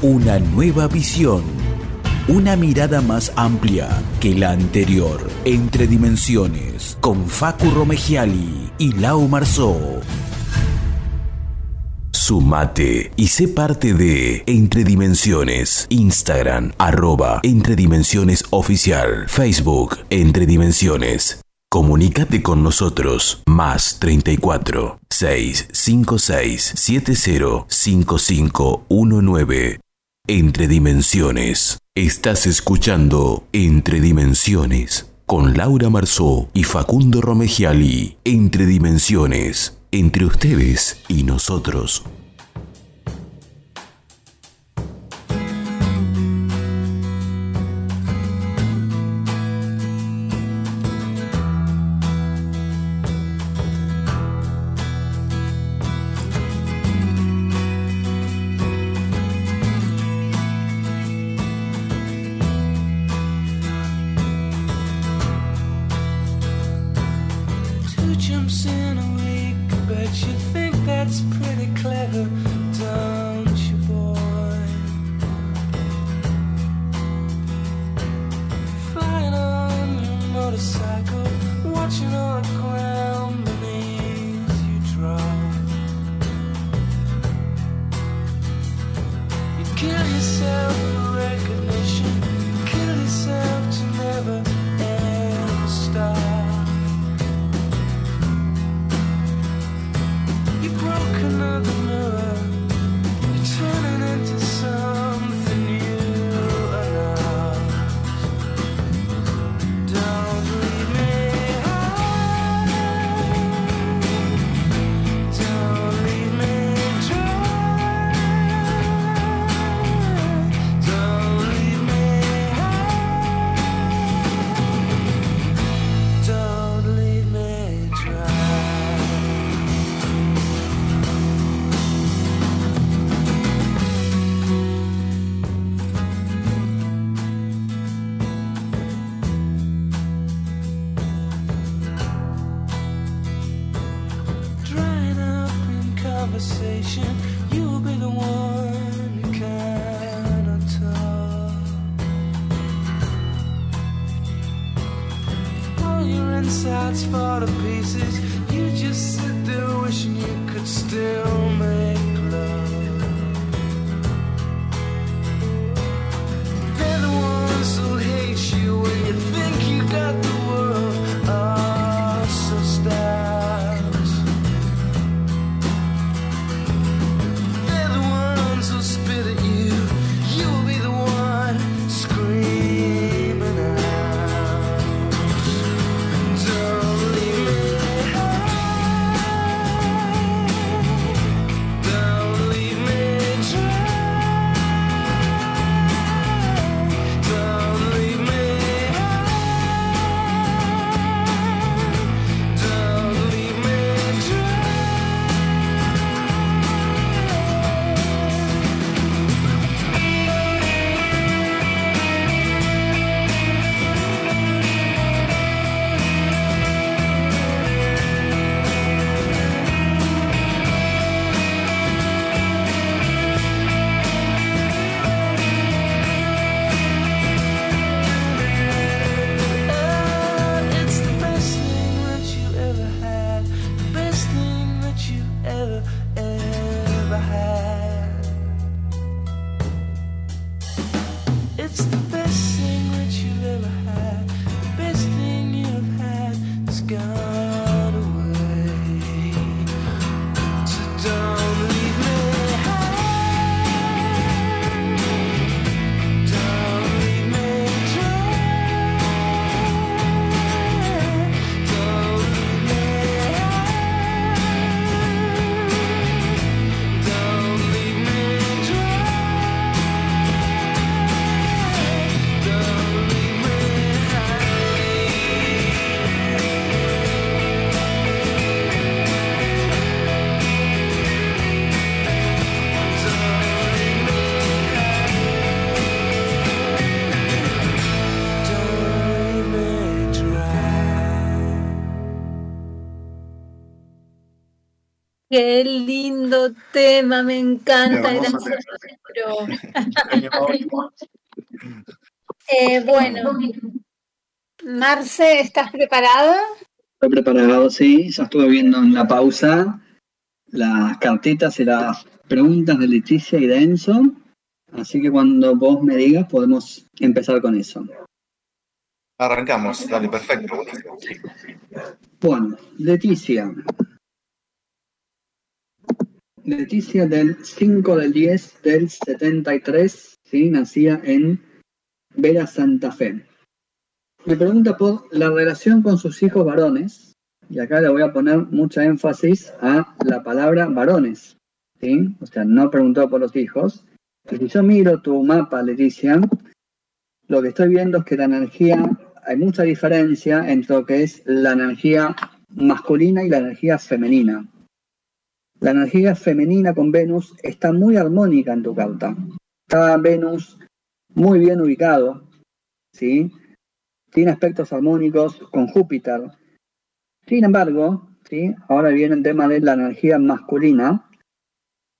una nueva visión, una mirada más amplia que la anterior, entre dimensiones, con Facu Romegiali y Lau Marzó. Sumate y sé parte de Entre Dimensiones, Instagram, arroba Entre Dimensiones Oficial, Facebook, Entre Dimensiones. Comunícate con nosotros más 34 656 705519 Entre Dimensiones. Estás escuchando Entre Dimensiones con Laura Marzó y Facundo Romegiali. Entre Dimensiones, entre ustedes y nosotros.
Qué lindo tema, me encanta. Eh, bueno, Marce, ¿estás preparada?
Estoy preparado, sí. Ya estuve viendo en la pausa las cartitas y las preguntas de Leticia y de Enzo. Así que cuando vos me digas, podemos empezar con eso.
Arrancamos, dale, perfecto.
Bueno, Leticia. Leticia del 5 del 10 del 73, ¿sí? nacida en Vera Santa Fe. Me pregunta por la relación con sus hijos varones, y acá le voy a poner mucha énfasis a la palabra varones, ¿sí? O sea, no preguntó por los hijos. Y si yo miro tu mapa, Leticia, lo que estoy viendo es que la energía, hay mucha diferencia entre lo que es la energía masculina y la energía femenina. La energía femenina con Venus está muy armónica en tu carta. Está Venus muy bien ubicado, ¿sí? Tiene aspectos armónicos con Júpiter. Sin embargo, ¿sí? ahora viene el tema de la energía masculina.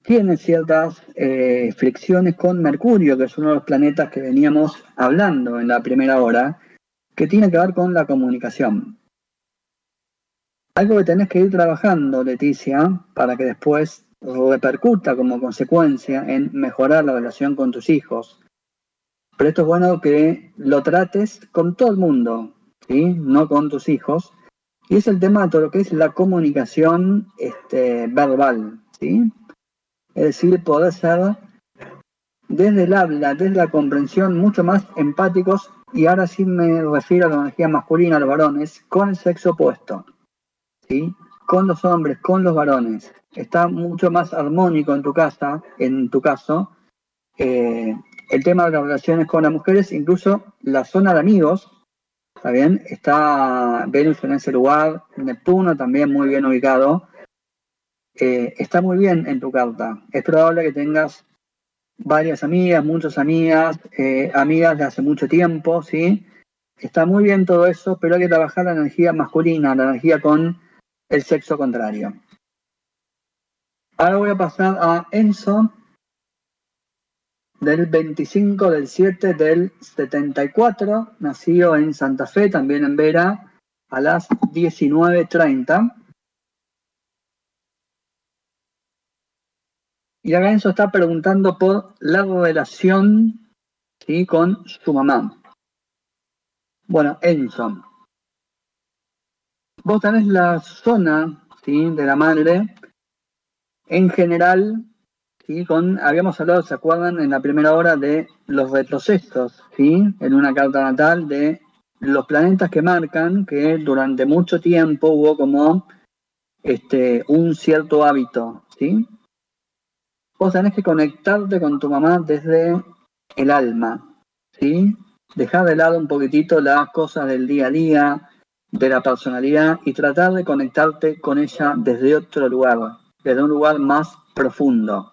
Tiene ciertas eh, fricciones con Mercurio, que es uno de los planetas que veníamos hablando en la primera hora, que tiene que ver con la comunicación. Algo que tenés que ir trabajando, Leticia, para que después repercuta como consecuencia en mejorar la relación con tus hijos. Pero esto es bueno que lo trates con todo el mundo, ¿sí? No con tus hijos. Y es el tema de todo lo que es la comunicación este, verbal, ¿sí? Es decir, poder ser desde el habla, desde la comprensión, mucho más empáticos, y ahora sí me refiero a la energía masculina, a los varones, con el sexo opuesto. Con los hombres, con los varones. Está mucho más armónico en tu casa, en tu caso, eh, el tema de las relaciones con las mujeres, incluso la zona de amigos, ¿está bien? Está Venus en ese lugar, Neptuno también muy bien ubicado. Eh, está muy bien en tu carta. Es probable que tengas varias amigas, muchas amigas, eh, amigas de hace mucho tiempo, ¿sí? Está muy bien todo eso, pero hay que trabajar la energía masculina, la energía con el sexo contrario. Ahora voy a pasar a Enzo del 25 del 7 del 74, nacido en Santa Fe, también en Vera, a las 19.30. Y acá Enzo está preguntando por la relación ¿sí? con su mamá. Bueno, Enzo, vos tenés la zona ¿sí? de la madre en general, ¿sí? con, habíamos hablado, ¿se acuerdan? En la primera hora de los retrocesos, ¿sí? en una carta natal de los planetas que marcan que durante mucho tiempo hubo como este, un cierto hábito, ¿sí? Vos tenés que conectarte con tu mamá desde el alma, ¿sí? Dejar de lado un poquitito las cosas del día a día, de la personalidad y tratar de conectarte con ella desde otro lugar, desde un lugar más profundo.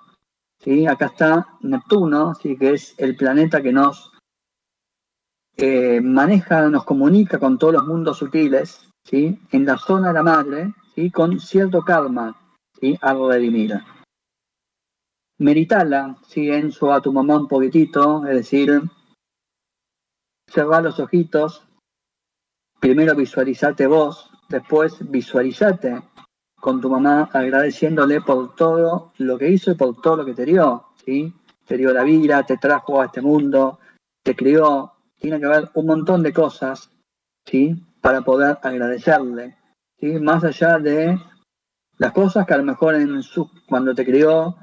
¿sí? Acá está Neptuno, ¿sí? que es el planeta que nos eh, maneja, nos comunica con todos los mundos sutiles, ¿sí? en la zona de la madre, ¿sí? con cierto karma ¿sí? a redimir. Meritala, ¿sí? Enzo, a tu mamá un poquitito, es decir, cerrar los ojitos, primero visualizate vos, después visualizate con tu mamá agradeciéndole por todo lo que hizo y por todo lo que te dio, ¿sí? Te dio la vida, te trajo a este mundo, te crió, tiene que haber un montón de cosas, ¿sí? Para poder agradecerle, ¿sí? Más allá de las cosas que a lo mejor en su, cuando te crió,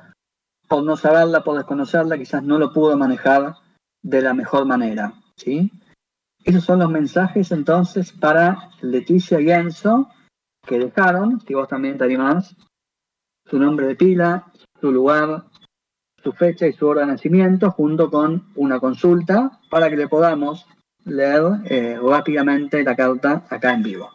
por no saberla, por desconocerla, quizás no lo pudo manejar de la mejor manera, ¿sí? Esos son los mensajes entonces para Leticia y Enzo que dejaron, si vos también te animás, su nombre de pila, su lugar, su fecha y su hora de nacimiento, junto con una consulta para que le podamos leer eh, rápidamente la carta acá en vivo.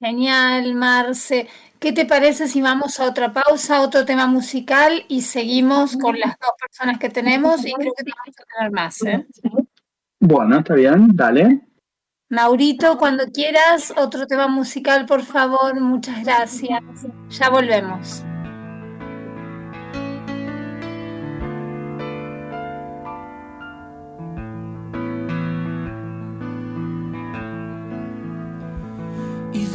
Genial, Marce. ¿Qué te parece si vamos a otra pausa, a otro tema musical y seguimos con las dos personas que tenemos? Y creo que vamos a tener más. ¿eh?
Bueno, está bien, dale.
Maurito, cuando quieras, otro tema musical, por favor. Muchas gracias. Ya volvemos.
y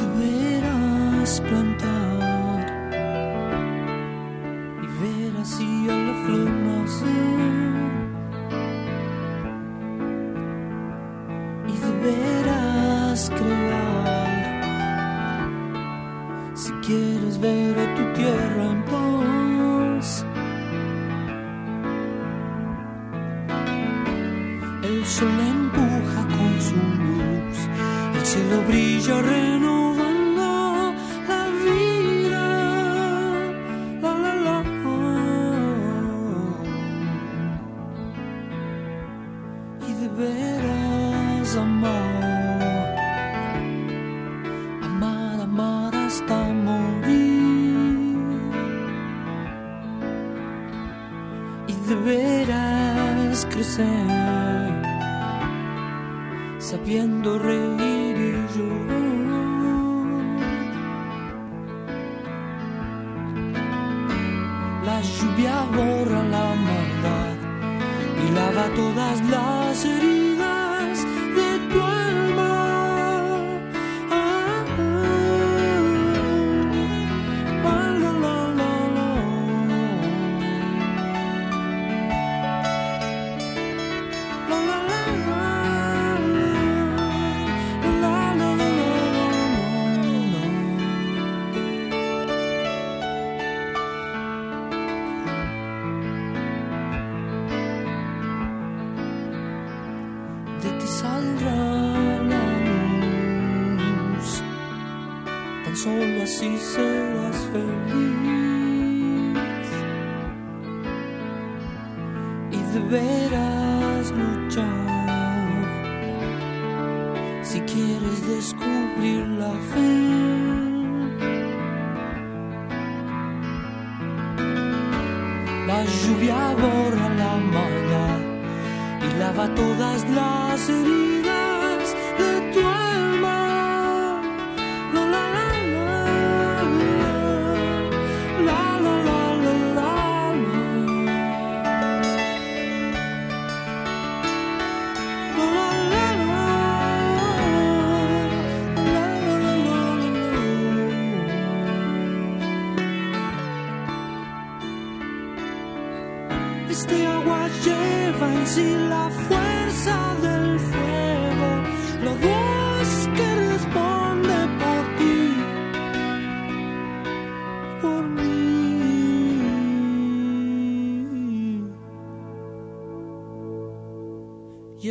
ver tu tierra en paz el sol empuja con su luz el cielo brilla renovando la vida. La, la, la. Y deberás amar, crecer sabiendo reír y llorar.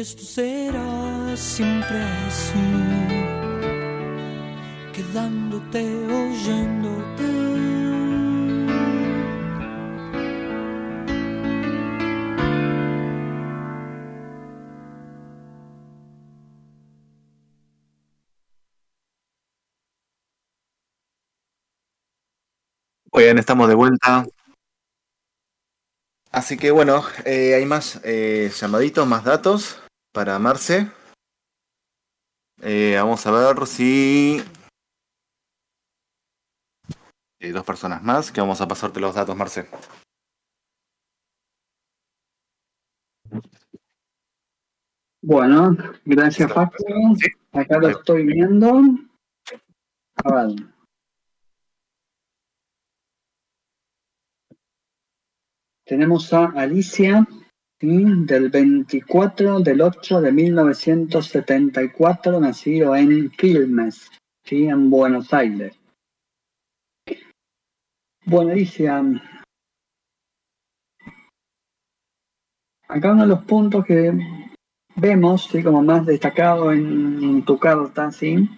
Esto será siempre así, quedándote oyéndote.
Bien, estamos de vuelta. Así que bueno, eh, hay más eh, llamaditos, más datos para Marce. Eh, vamos a ver si hay dos personas más que vamos a pasarte los datos, Marce.
Bueno, gracias Paco. Acá lo estoy viendo. A ver. Tenemos a Alicia. Del 24 del 8 de 1974, nacido en Quilmes, ¿sí? en Buenos Aires. Bueno, Alicia, acá uno de los puntos que vemos, ¿sí? como más destacado en tu carta, ¿sí?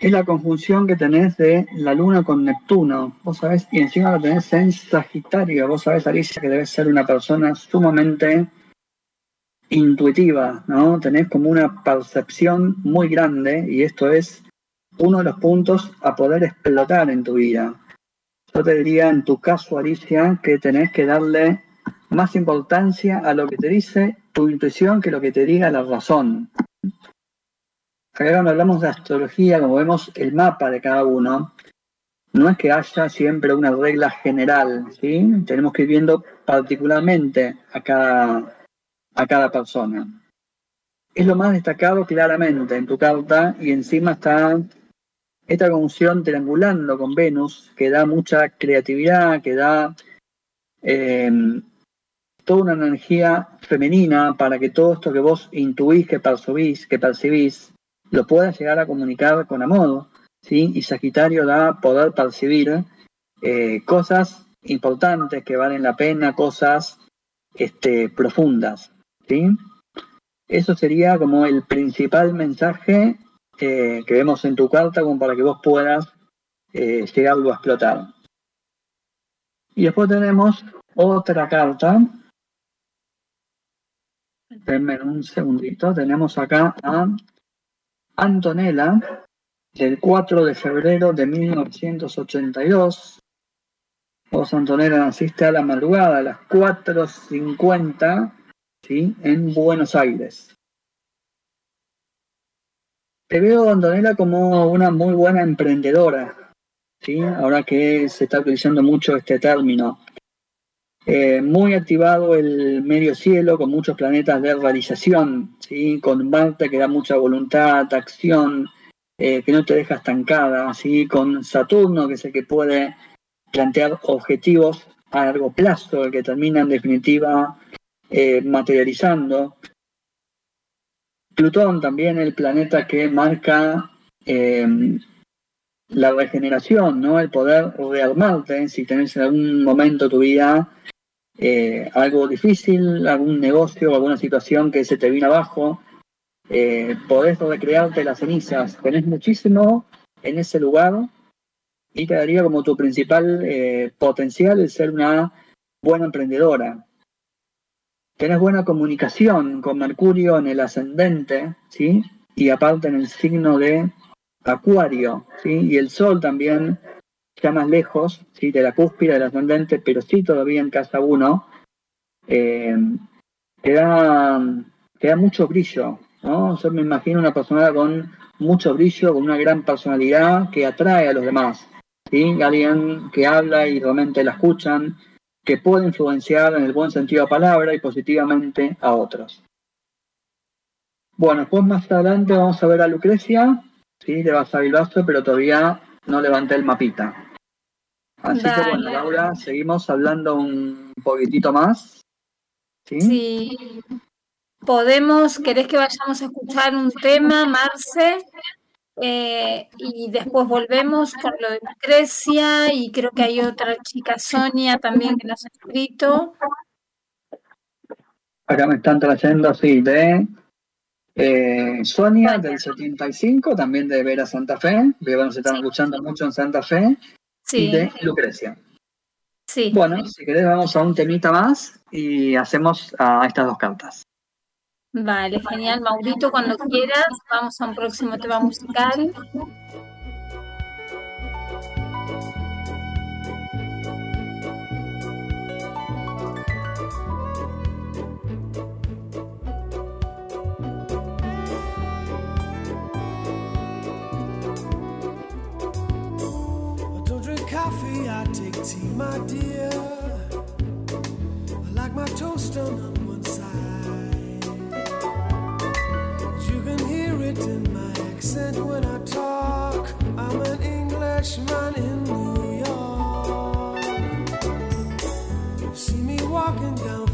Es la conjunción que tenés de la luna con Neptuno, vos sabés, y encima lo tenés en Sagitario, vos sabés, Alicia, que debes ser una persona sumamente intuitiva, ¿no? Tenés como una percepción muy grande y esto es uno de los puntos a poder explotar en tu vida. Yo te diría en tu caso, Alicia, que tenés que darle más importancia a lo que te dice tu intuición que lo que te diga la razón. Acá cuando hablamos de astrología, como vemos el mapa de cada uno, no es que haya siempre una regla general, ¿sí? Tenemos que ir viendo particularmente a cada, a cada persona. Es lo más destacado claramente en tu carta y encima está esta conjunción triangulando con Venus que da mucha creatividad, que da eh, toda una energía femenina para que todo esto que vos intuís, que percibís, que percibís, lo puedas llegar a comunicar con amor, ¿sí? Y Sagitario da poder percibir eh, cosas importantes que valen la pena, cosas este, profundas, ¿sí? Eso sería como el principal mensaje eh, que vemos en tu carta como para que vos puedas eh, llegarlo a explotar. Y después tenemos otra carta. Denme un segundito. Tenemos acá a Antonella, del 4 de febrero de 1982. Vos, Antonella, naciste a la madrugada, a las 4.50, ¿sí? en Buenos Aires. Te veo, Antonella, como una muy buena emprendedora, ¿sí? ahora que se está utilizando mucho este término. Eh, muy activado el medio cielo con muchos planetas de realización, ¿sí? con Marte que da mucha voluntad, acción, eh, que no te deja estancada, ¿sí? con Saturno que es el que puede plantear objetivos a largo plazo, el que termina en definitiva eh, materializando. Plutón también el planeta que marca eh, la regeneración, ¿no? El poder rearmarte si tenés en algún momento tu vida eh, algo difícil, algún negocio, alguna situación que se te vino abajo, eh, podés recrearte las cenizas. Tenés muchísimo en ese lugar y te daría como tu principal eh, potencial el ser una buena emprendedora. Tenés buena comunicación con Mercurio en el ascendente, ¿sí? Y aparte en el signo de Acuario, ¿sí? Y el Sol también ya más lejos, ¿sí? de la cúspide del ascendente, pero sí todavía en casa 1, eh, te, da, mucho brillo. ¿no? Yo me imagino una persona con mucho brillo, con una gran personalidad que atrae a los demás. ¿sí? Alguien que habla y realmente la escuchan, que puede influenciar en el buen sentido de la palabra y positivamente a otros. Bueno, después más adelante vamos a ver a Lucrecia, ¿sí? a Bilbaso, pero todavía no levanté el mapita. Así que bueno. Laura, seguimos hablando un poquitito más. ¿sí?
Sí. Podemos, ¿querés que vayamos a escuchar un tema, Marce? Eh, y después volvemos con lo de Lucrecia y creo que hay otra chica, Sonia, también que nos ha escrito.
Acá me están trayendo, sí, de eh, Sonia del 75, también de Vera Santa Fe, que nos están escuchando mucho en Santa Fe,
Sí,
de Lucrecia.
sí.
Bueno, si querés vamos a un temita más y hacemos a estas dos cartas.
Vale, genial. Maurito, cuando quieras, vamos a un próximo tema musical.
Take tea, my dear. I like my toast done on one side. You can hear it in my accent when I talk. I'm an Englishman in New York. See me walking down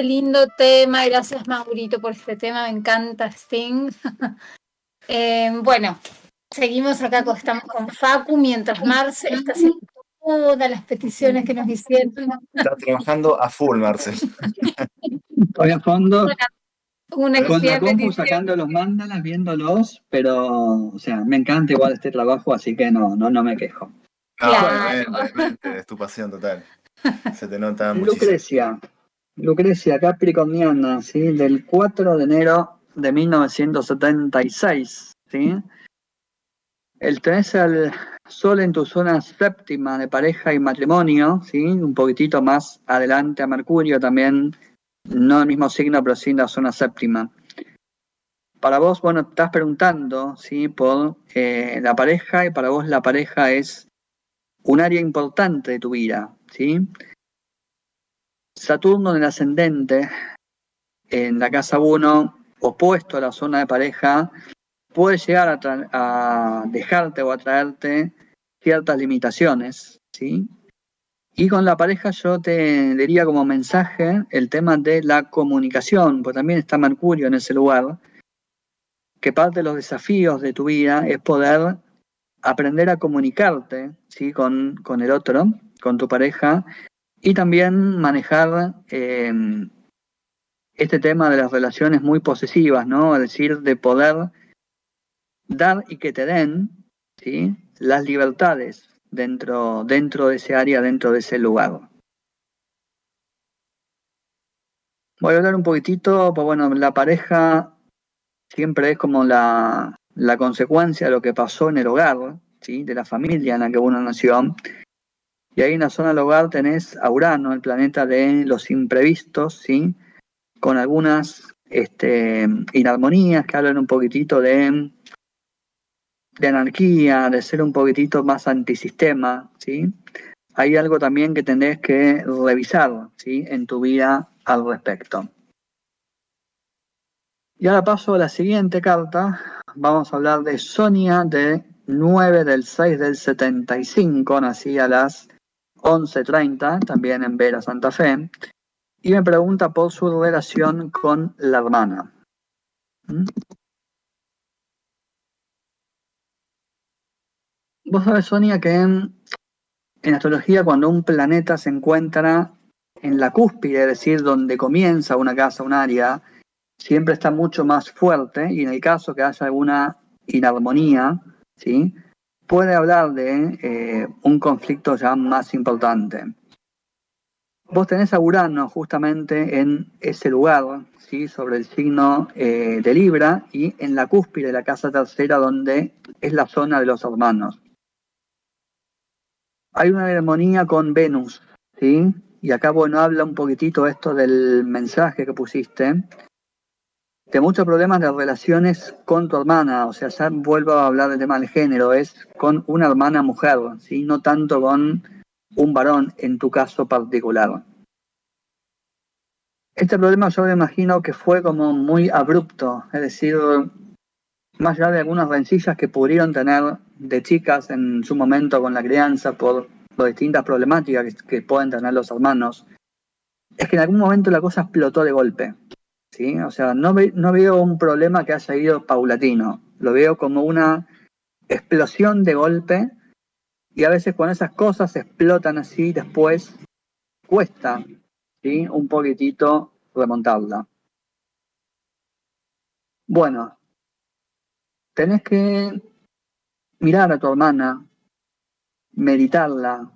Qué lindo tema, gracias Maurito por este tema, me encanta Sting. Eh, bueno, seguimos acá, con- estamos con Facu, mientras Marce está haciendo todas las peticiones que nos hicieron.
Está trabajando a full, Marcel.
Estoy a fondo.
Una que
Con la compu sacando los mandalas, viéndolos, pero, o sea, me encanta igual este trabajo, así que no, no, no me quejo.
No,
Claro.
es tu pasión total. Se te nota muchísimo.
Lucrecia, Lucrecia Capricorniana, ¿sí? Del 4 de enero de 1976, ¿sí? El tenés al Sol en tu zona séptima de pareja y matrimonio, ¿sí? Un poquitito más adelante a Mercurio también, no el mismo signo, pero sí en la zona séptima. Para vos, bueno, estás preguntando, ¿sí? Por eh, la pareja y para vos la pareja es un área importante de tu vida, ¿sí? Saturno en el ascendente, en la casa 1, opuesto a la zona de pareja, puede llegar a, a dejarte o atraerte ciertas limitaciones, ¿sí? Y con la pareja yo te diría como mensaje el tema de la comunicación, porque también está Mercurio en ese lugar, que parte de los desafíos de tu vida es poder aprender a comunicarte ¿sí? con, con el otro, con tu pareja, y también manejar eh, este tema de las relaciones muy posesivas, ¿no? Es decir, de poder dar y que te den ¿sí? las libertades dentro, dentro de ese área, dentro de ese lugar. Voy a hablar un poquitito, pues bueno, la pareja siempre es como la, la consecuencia de lo que pasó en el hogar, ¿sí? de la familia en la que uno nació. Y ahí en la zona del hogar tenés a Urano, el planeta de los imprevistos, ¿sí? con algunas este, inarmonías que hablan un poquitito de, de anarquía, de ser un poquitito más antisistema. ¿sí? Hay algo también que tenés que revisar ¿sí? en tu vida al respecto. Y ahora paso a la siguiente carta. Vamos a hablar de Sonia de 9 del 6 del 75, nací a las 11.30, también en Vera Santa Fe, y me pregunta por su relación con la hermana. ¿Mm? Vos sabés, Sonia, que en, en astrología cuando un planeta se encuentra en la cúspide, es decir, donde comienza una casa, un área, siempre está mucho más fuerte y en el caso que haya alguna inarmonía, ¿sí? Puede hablar de eh, un conflicto ya más importante. Vos tenés a Urano justamente en ese lugar, ¿sí? sobre el signo eh, de Libra y en la cúspide de la casa tercera donde es la zona de los hermanos. Hay una armonía con Venus, ¿sí? y acá bueno habla un poquitito esto del mensaje que pusiste, de muchos problemas de relaciones con tu hermana, o sea, ya vuelvo a hablar del tema del género, es con una hermana mujer, ¿sí? no tanto con un varón en tu caso particular. Este problema yo me imagino que fue como muy abrupto, es decir, más allá de algunas rencillas que pudieron tener de chicas en su momento con la crianza por las distintas problemáticas que, que pueden tener los hermanos, es que en algún momento la cosa explotó de golpe. ¿Sí? O sea, no, no veo un problema que haya ido paulatino, lo veo como una explosión de golpe y a veces cuando esas cosas explotan así, después cuesta ¿sí? un poquitito remontarla. Bueno, tenés que mirar a tu hermana, meditarla,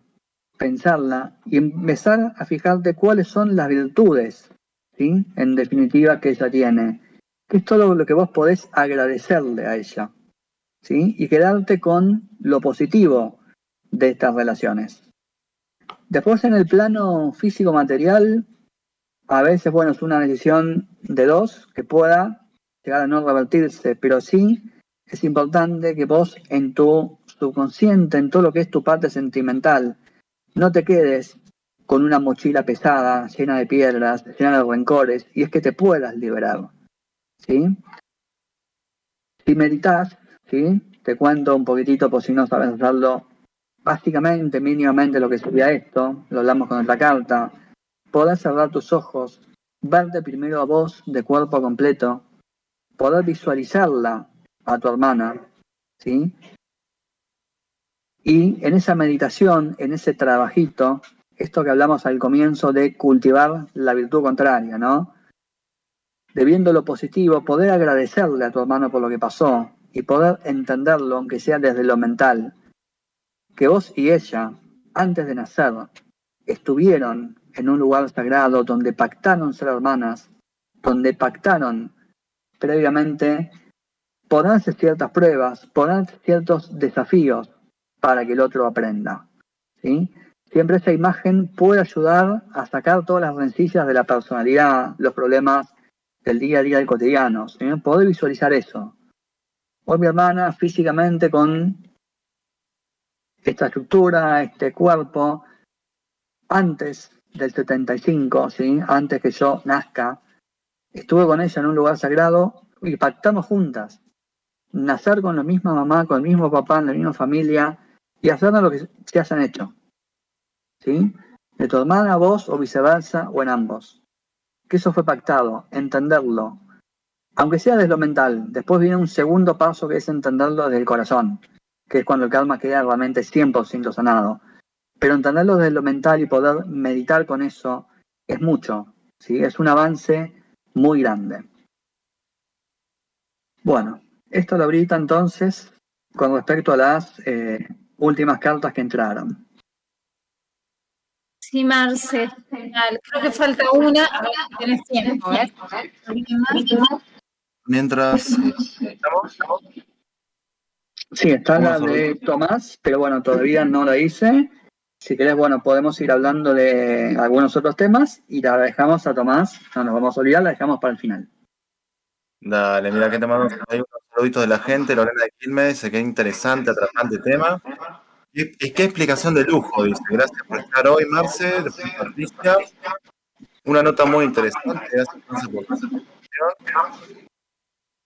pensarla y empezar a fijarte cuáles son las virtudes ¿sí? En definitiva, que ella tiene. Que es todo lo que vos podés agradecerle a ella, ¿sí? Y quedarte con lo positivo de estas relaciones. Después, en el plano físico-material, a veces, bueno, es una decisión de dos que pueda llegar a no revertirse, pero sí es importante que vos en tu subconsciente, en todo lo que es tu parte sentimental, no te quedes con una mochila pesada, llena de piedras, llena de rencores, y es que te puedas liberar. ¿sí? Si meditas, ¿sí? te cuento un poquitito por si no sabes hacerlo, básicamente, mínimamente lo que sería esto, lo hablamos con otra carta, poder cerrar tus ojos, verte primero a vos de cuerpo completo, poder visualizarla a tu hermana, ¿sí? Y en esa meditación, en ese trabajito, esto que hablamos al comienzo de cultivar la virtud contraria, ¿no? de viendo lo positivo, poder agradecerle a tu hermano por lo que pasó y poder entenderlo, aunque sea desde lo mental, que vos y ella, antes de nacer, estuvieron en un lugar sagrado donde pactaron ser hermanas, donde pactaron previamente ponerse ciertas pruebas, ponerse ciertos desafíos para que el otro aprenda. ¿sí? Siempre esa imagen puede ayudar a sacar todas las rencillas de la personalidad, los problemas del día a día del cotidiano. ¿sí? Poder visualizar eso. Hoy mi hermana físicamente con esta estructura, este cuerpo, antes del 75, ¿sí? antes que yo nazca, estuve con ella en un lugar sagrado y pactamos juntas. Nacer con la misma mamá, con el mismo papá, en la misma familia y hacernos lo que se hayan hecho. ¿Sí? De tu hermana, vos o viceversa o en ambos. Que eso fue pactado, entenderlo. Aunque sea desde lo mental, después viene un segundo paso que es entenderlo desde el corazón, que es cuando el karma queda realmente 100% sanado. Pero entenderlo desde lo mental y poder meditar con eso es mucho, ¿sí? es un avance muy grande. Bueno, esto lo ahorita entonces con respecto a las eh, últimas cartas que entraron.
Sí, Marce, genial. Creo que falta una. A ver si tenés tiempo, ¿eh?
Mientras eh, estamos,
Sí, está la de Tomás, pero bueno, todavía no la hice. Si querés, bueno, podemos ir hablando de algunos otros temas y la dejamos a Tomás, no nos vamos a olvidar, la dejamos para el final.
Dale, mira que te mando ahí unos saluditos de la gente. Lorena de Quilmes dice que interesante, atrapante tema. Y, y qué explicación de lujo, dice. Gracias por estar hoy, Marce. Patricia. Una nota muy interesante. Gracias Marce, por.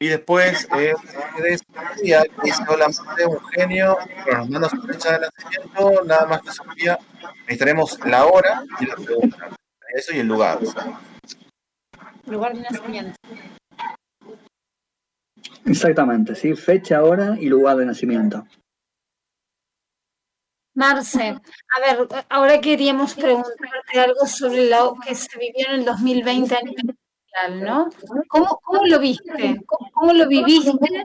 Y después, eh, de Sofía, que dice: Hola, Marce, un genio. Bueno, nos manda su fecha de nacimiento. Nada más que Sofía. Necesitaremos la hora y la pregunta. Eso y el lugar.
Lugar de nacimiento.
Exactamente, sí, fecha, hora y lugar de nacimiento.
Marce, a ver, ahora queríamos preguntarte algo sobre lo que se vivió en el 2020 a nivel mundial, ¿no? ¿Cómo, cómo lo viste? ¿Cómo, cómo lo viviste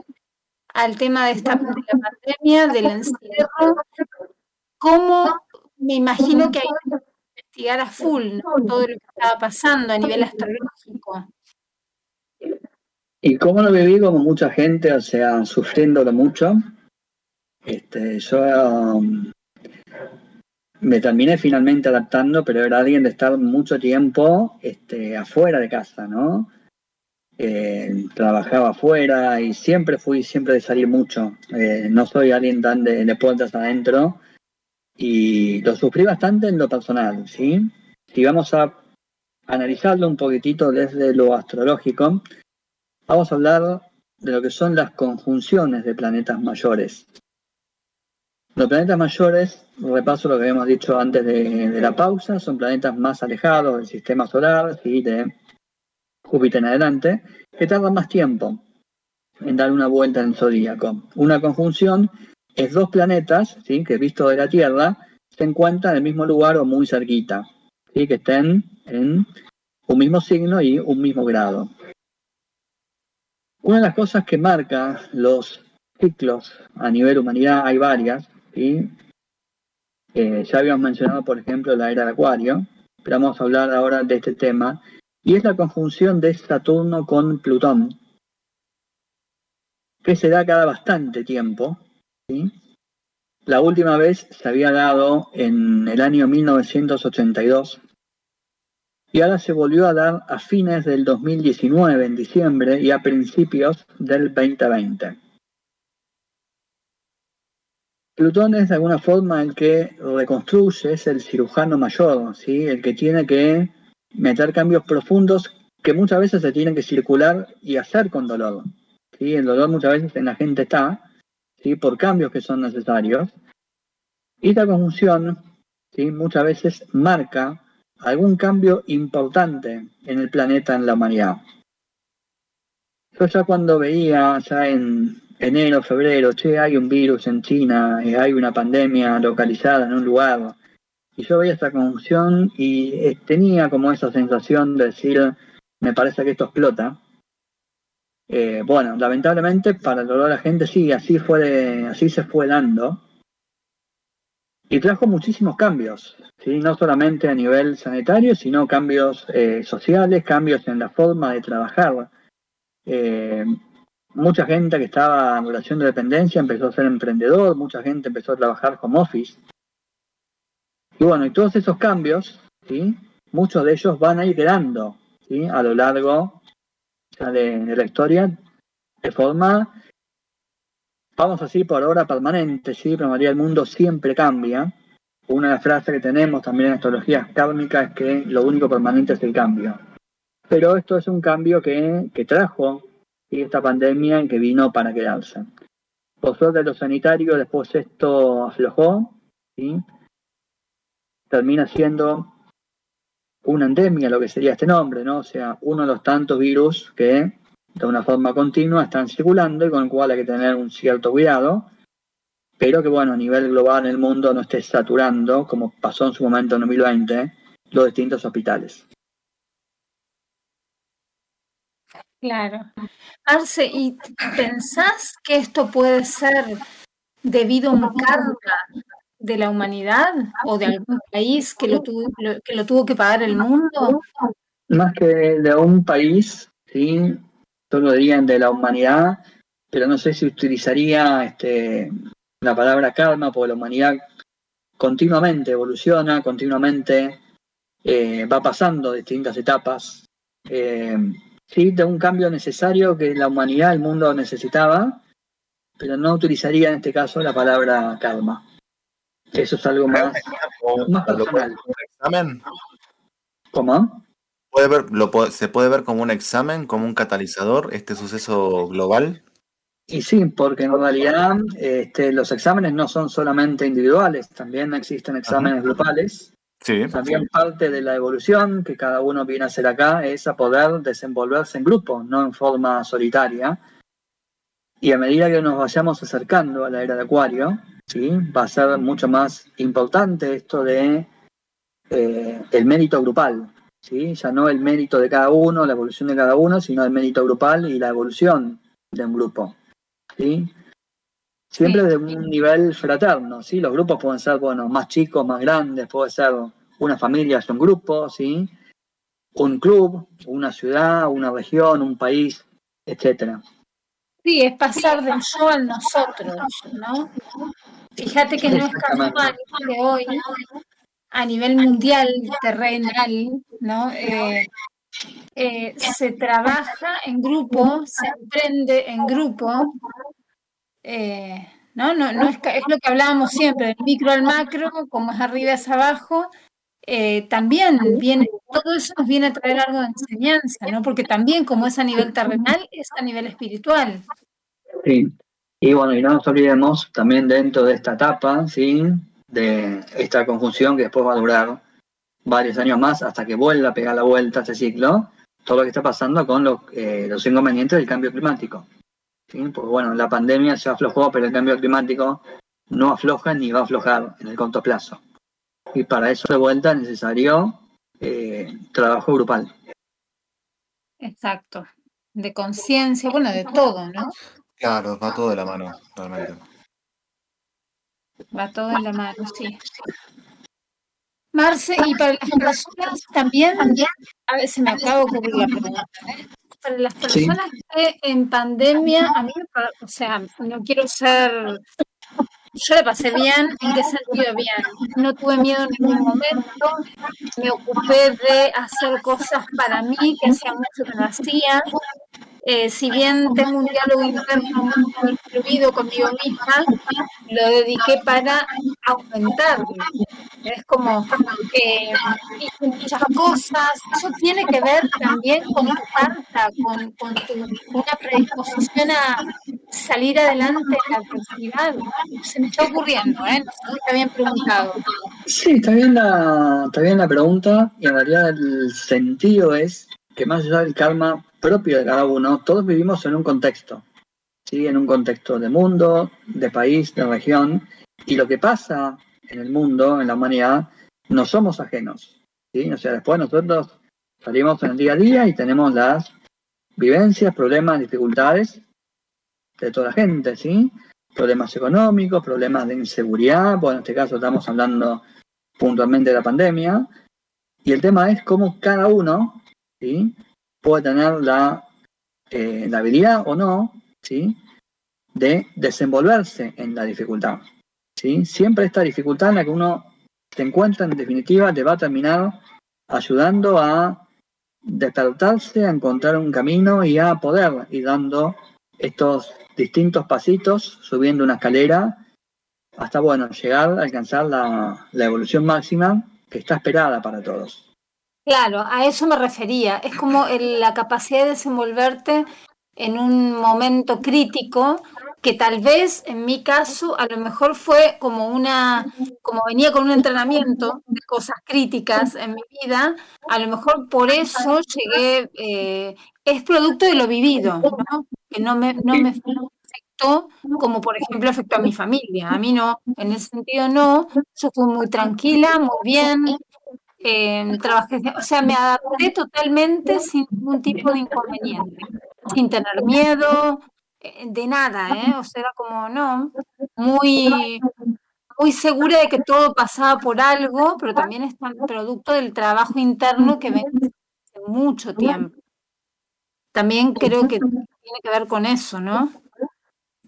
al tema de esta de la pandemia, del encierro? ¿Cómo me imagino que hay que investigar a full ¿no? todo lo que estaba pasando a nivel astrológico?
Y cómo lo viví como mucha gente, o sea, sufriéndolo mucho. Este, yo um, me terminé finalmente adaptando, pero era alguien de estar mucho tiempo este, afuera de casa, ¿no? Eh, trabajaba afuera y siempre fui siempre de salir mucho. Eh, no soy alguien tan de, de puertas adentro y lo sufrí bastante en lo personal, ¿sí? Si vamos a analizarlo un poquitito desde lo astrológico, vamos a hablar de lo que son las conjunciones de planetas mayores. Los planetas mayores, repaso lo que habíamos dicho antes de, la pausa, son planetas más alejados del sistema solar, ¿sí? de Júpiter en adelante, que tardan más tiempo en dar una vuelta en el zodíaco. Una conjunción es dos planetas, ¿sí? que visto de la Tierra, se encuentran en el mismo lugar o muy cerquita, ¿sí? que estén en un mismo signo y un mismo grado. Una de las cosas que marca los ciclos a nivel humanidad, hay varias, ¿sí? Eh, ya habíamos mencionado, por ejemplo, la era de Acuario, pero vamos a hablar ahora de este tema, y es la conjunción de Saturno con Plutón, que se da cada bastante tiempo. La última vez se había dado en el año 1982 y ahora se volvió a dar a fines del 2019, en diciembre, y a principios del 2020. Plutón es de alguna forma el que reconstruye, es el cirujano mayor, ¿sí? el que tiene que meter cambios profundos que muchas veces se tienen que circular y hacer con dolor. ¿sí? El dolor muchas veces en la gente está, ¿sí? por cambios que son necesarios. Y esta conjunción ¿sí? muchas veces marca algún cambio importante en el planeta, en la humanidad. Yo ya cuando veía, ya en enero, febrero, che, hay un virus en China, eh, hay una pandemia localizada en un lugar, y yo veía esta conjunción y eh, tenía como esa sensación de decir, me parece que esto explota, Eh, bueno, lamentablemente para el dolor de la gente sí, así fue, así se fue dando. Y trajo muchísimos cambios, ¿sí? no solamente a nivel sanitario, sino cambios sociales, cambios en la forma de trabajar. Mucha gente que estaba en relación de dependencia empezó a ser emprendedor, mucha gente empezó a trabajar home office. Y bueno, y todos esos cambios, ¿sí? muchos de ellos van a ir quedando ¿sí? a lo largo de, de la historia de forma, vamos a decir por ahora permanente, ¿sí? pero realidad el mundo siempre cambia. Una de las frases que tenemos también en astrologías kármicas es que lo único permanente es el cambio. Pero esto es un cambio que trajo ¿sí? esta pandemia y que vino para quedarse. Por suerte lo sanitario, después esto aflojó, ¿sí? termina siendo una endemia, lo que sería este nombre, ¿no? O sea, uno de los tantos virus que de una forma continua están circulando y con el cual hay que tener un cierto cuidado, pero que bueno, a nivel global en el mundo no esté saturando, como pasó en su momento en 2020, los distintos hospitales.
Claro. Arce, ¿y pensás que esto puede ser debido a un karma de la humanidad o de algún país que lo tuvo, que lo tuvo que pagar el mundo?
Más que de un país, ¿sí? Solo dirían de la humanidad, pero no sé si utilizaría este, la palabra karma, porque la humanidad continuamente evoluciona, continuamente eh, va pasando distintas etapas. Eh, sí, de un cambio necesario que la humanidad, el mundo necesitaba, pero no utilizaría en este caso la palabra karma. Eso es algo más, más
¿Lo puede
personal.
examen?
¿Cómo?
¿Puede ver, lo, ¿Se puede ver como un examen, como un catalizador, este suceso global?
Y sí, porque en realidad este, los exámenes no son solamente individuales, también existen exámenes grupales. También parte de la evolución que cada uno viene a hacer acá es a poder desenvolverse en grupo, no en forma solitaria. Y a medida que nos vayamos acercando a la era de Acuario, ¿sí? va a ser mucho más importante esto de eh, el mérito grupal. ¿sí? Ya no el mérito de cada uno, la evolución de cada uno, sino el mérito grupal y la evolución de un grupo. ¿sí? Siempre
Sí.
de un nivel fraterno, ¿sí? Los grupos pueden ser, bueno, más chicos, más grandes, puede ser una familia, es un grupo, ¿sí? Un club, una ciudad, una región, un país, etcétera.
Sí, es pasar del yo al nosotros, ¿no? Fíjate que no es casual que hoy, a nivel mundial, terrenal, ¿no? Eh, eh, se trabaja en grupo, se emprende en grupo, eh, ¿no? No, no es, es lo que hablábamos siempre, del micro al macro, como es arriba es abajo, eh, también viene, todo eso nos viene a traer algo de enseñanza, ¿no? Porque también como es a nivel terrenal, es a nivel espiritual.
Sí. Y bueno, y no nos olvidemos también dentro de esta etapa, ¿sí? De esta conjunción que después va a durar varios años más hasta que vuelva a pegar la vuelta a este ciclo, todo lo que está pasando con los, eh, los inconvenientes del cambio climático. ¿Sí? Porque bueno, la pandemia se aflojó, pero el cambio climático no afloja ni va a aflojar en el corto plazo. Y para eso de vuelta es necesario eh, trabajo grupal.
Exacto. De conciencia, bueno, de todo, ¿no?
Claro, va todo de la mano, realmente.
Va todo en la mano, sí. Marce, y para las personas también, a veces me acabo de ocurrir la pregunta, ¿eh? Para las
Sí.
personas que en pandemia, a mí, o sea, no quiero ser, yo le pasé bien, ¿en qué sentido bien? No tuve miedo en ningún momento, me ocupé de hacer cosas para mí, que hacía mucho que no hacía, eh, si bien tengo un diálogo interno muy fluido conmigo misma, lo dediqué para aumentarlo. Es como eh, hice muchas cosas. Eso tiene que ver también con tu carta, con, con tu, una predisposición a salir adelante en la adversidad. Se me está ocurriendo, ¿eh? Está bien preguntado.
Sí, está bien, la, está bien la pregunta y en realidad el sentido es que más allá del karma propio de cada uno, todos vivimos en un contexto, ¿sí? en un contexto de mundo, de país, de región, y lo que pasa en el mundo, en la humanidad, no somos ajenos. ¿sí? O sea, después nosotros salimos en el día a día y tenemos las vivencias, problemas, dificultades de toda la gente, ¿sí? Problemas económicos, problemas de inseguridad, bueno, en este caso estamos hablando puntualmente de la pandemia, y el tema es cómo cada uno, ¿sí? Puede tener la, eh, la habilidad o no, ¿sí? De desenvolverse en la dificultad, ¿sí? Siempre esta dificultad en la que uno se encuentra, en definitiva, te va a terminar ayudando a despertarse, a encontrar un camino y a poder ir dando estos distintos pasitos, subiendo una escalera, hasta bueno, llegar a alcanzar la, la evolución máxima que está esperada para todos.
Claro, a eso me refería. Es como el- la capacidad de desenvolverte en un momento crítico que tal vez en mi caso a lo mejor fue como una, como venía con un entrenamiento de cosas críticas en mi vida, a lo mejor por eso llegué, eh, es producto de lo vivido, ¿no? Que no me, no me afectó como por ejemplo afectó a mi familia. A mí no, en ese sentido no, yo fui muy tranquila, muy bien, eh, trabajé, o sea, me adapté totalmente sin ningún tipo de inconveniente, sin tener miedo, eh, de nada, ¿eh? O sea, era como, no, muy, muy segura de que todo pasaba por algo, pero también es producto del trabajo interno que ven hace mucho tiempo. También creo que tiene que ver con eso, ¿no?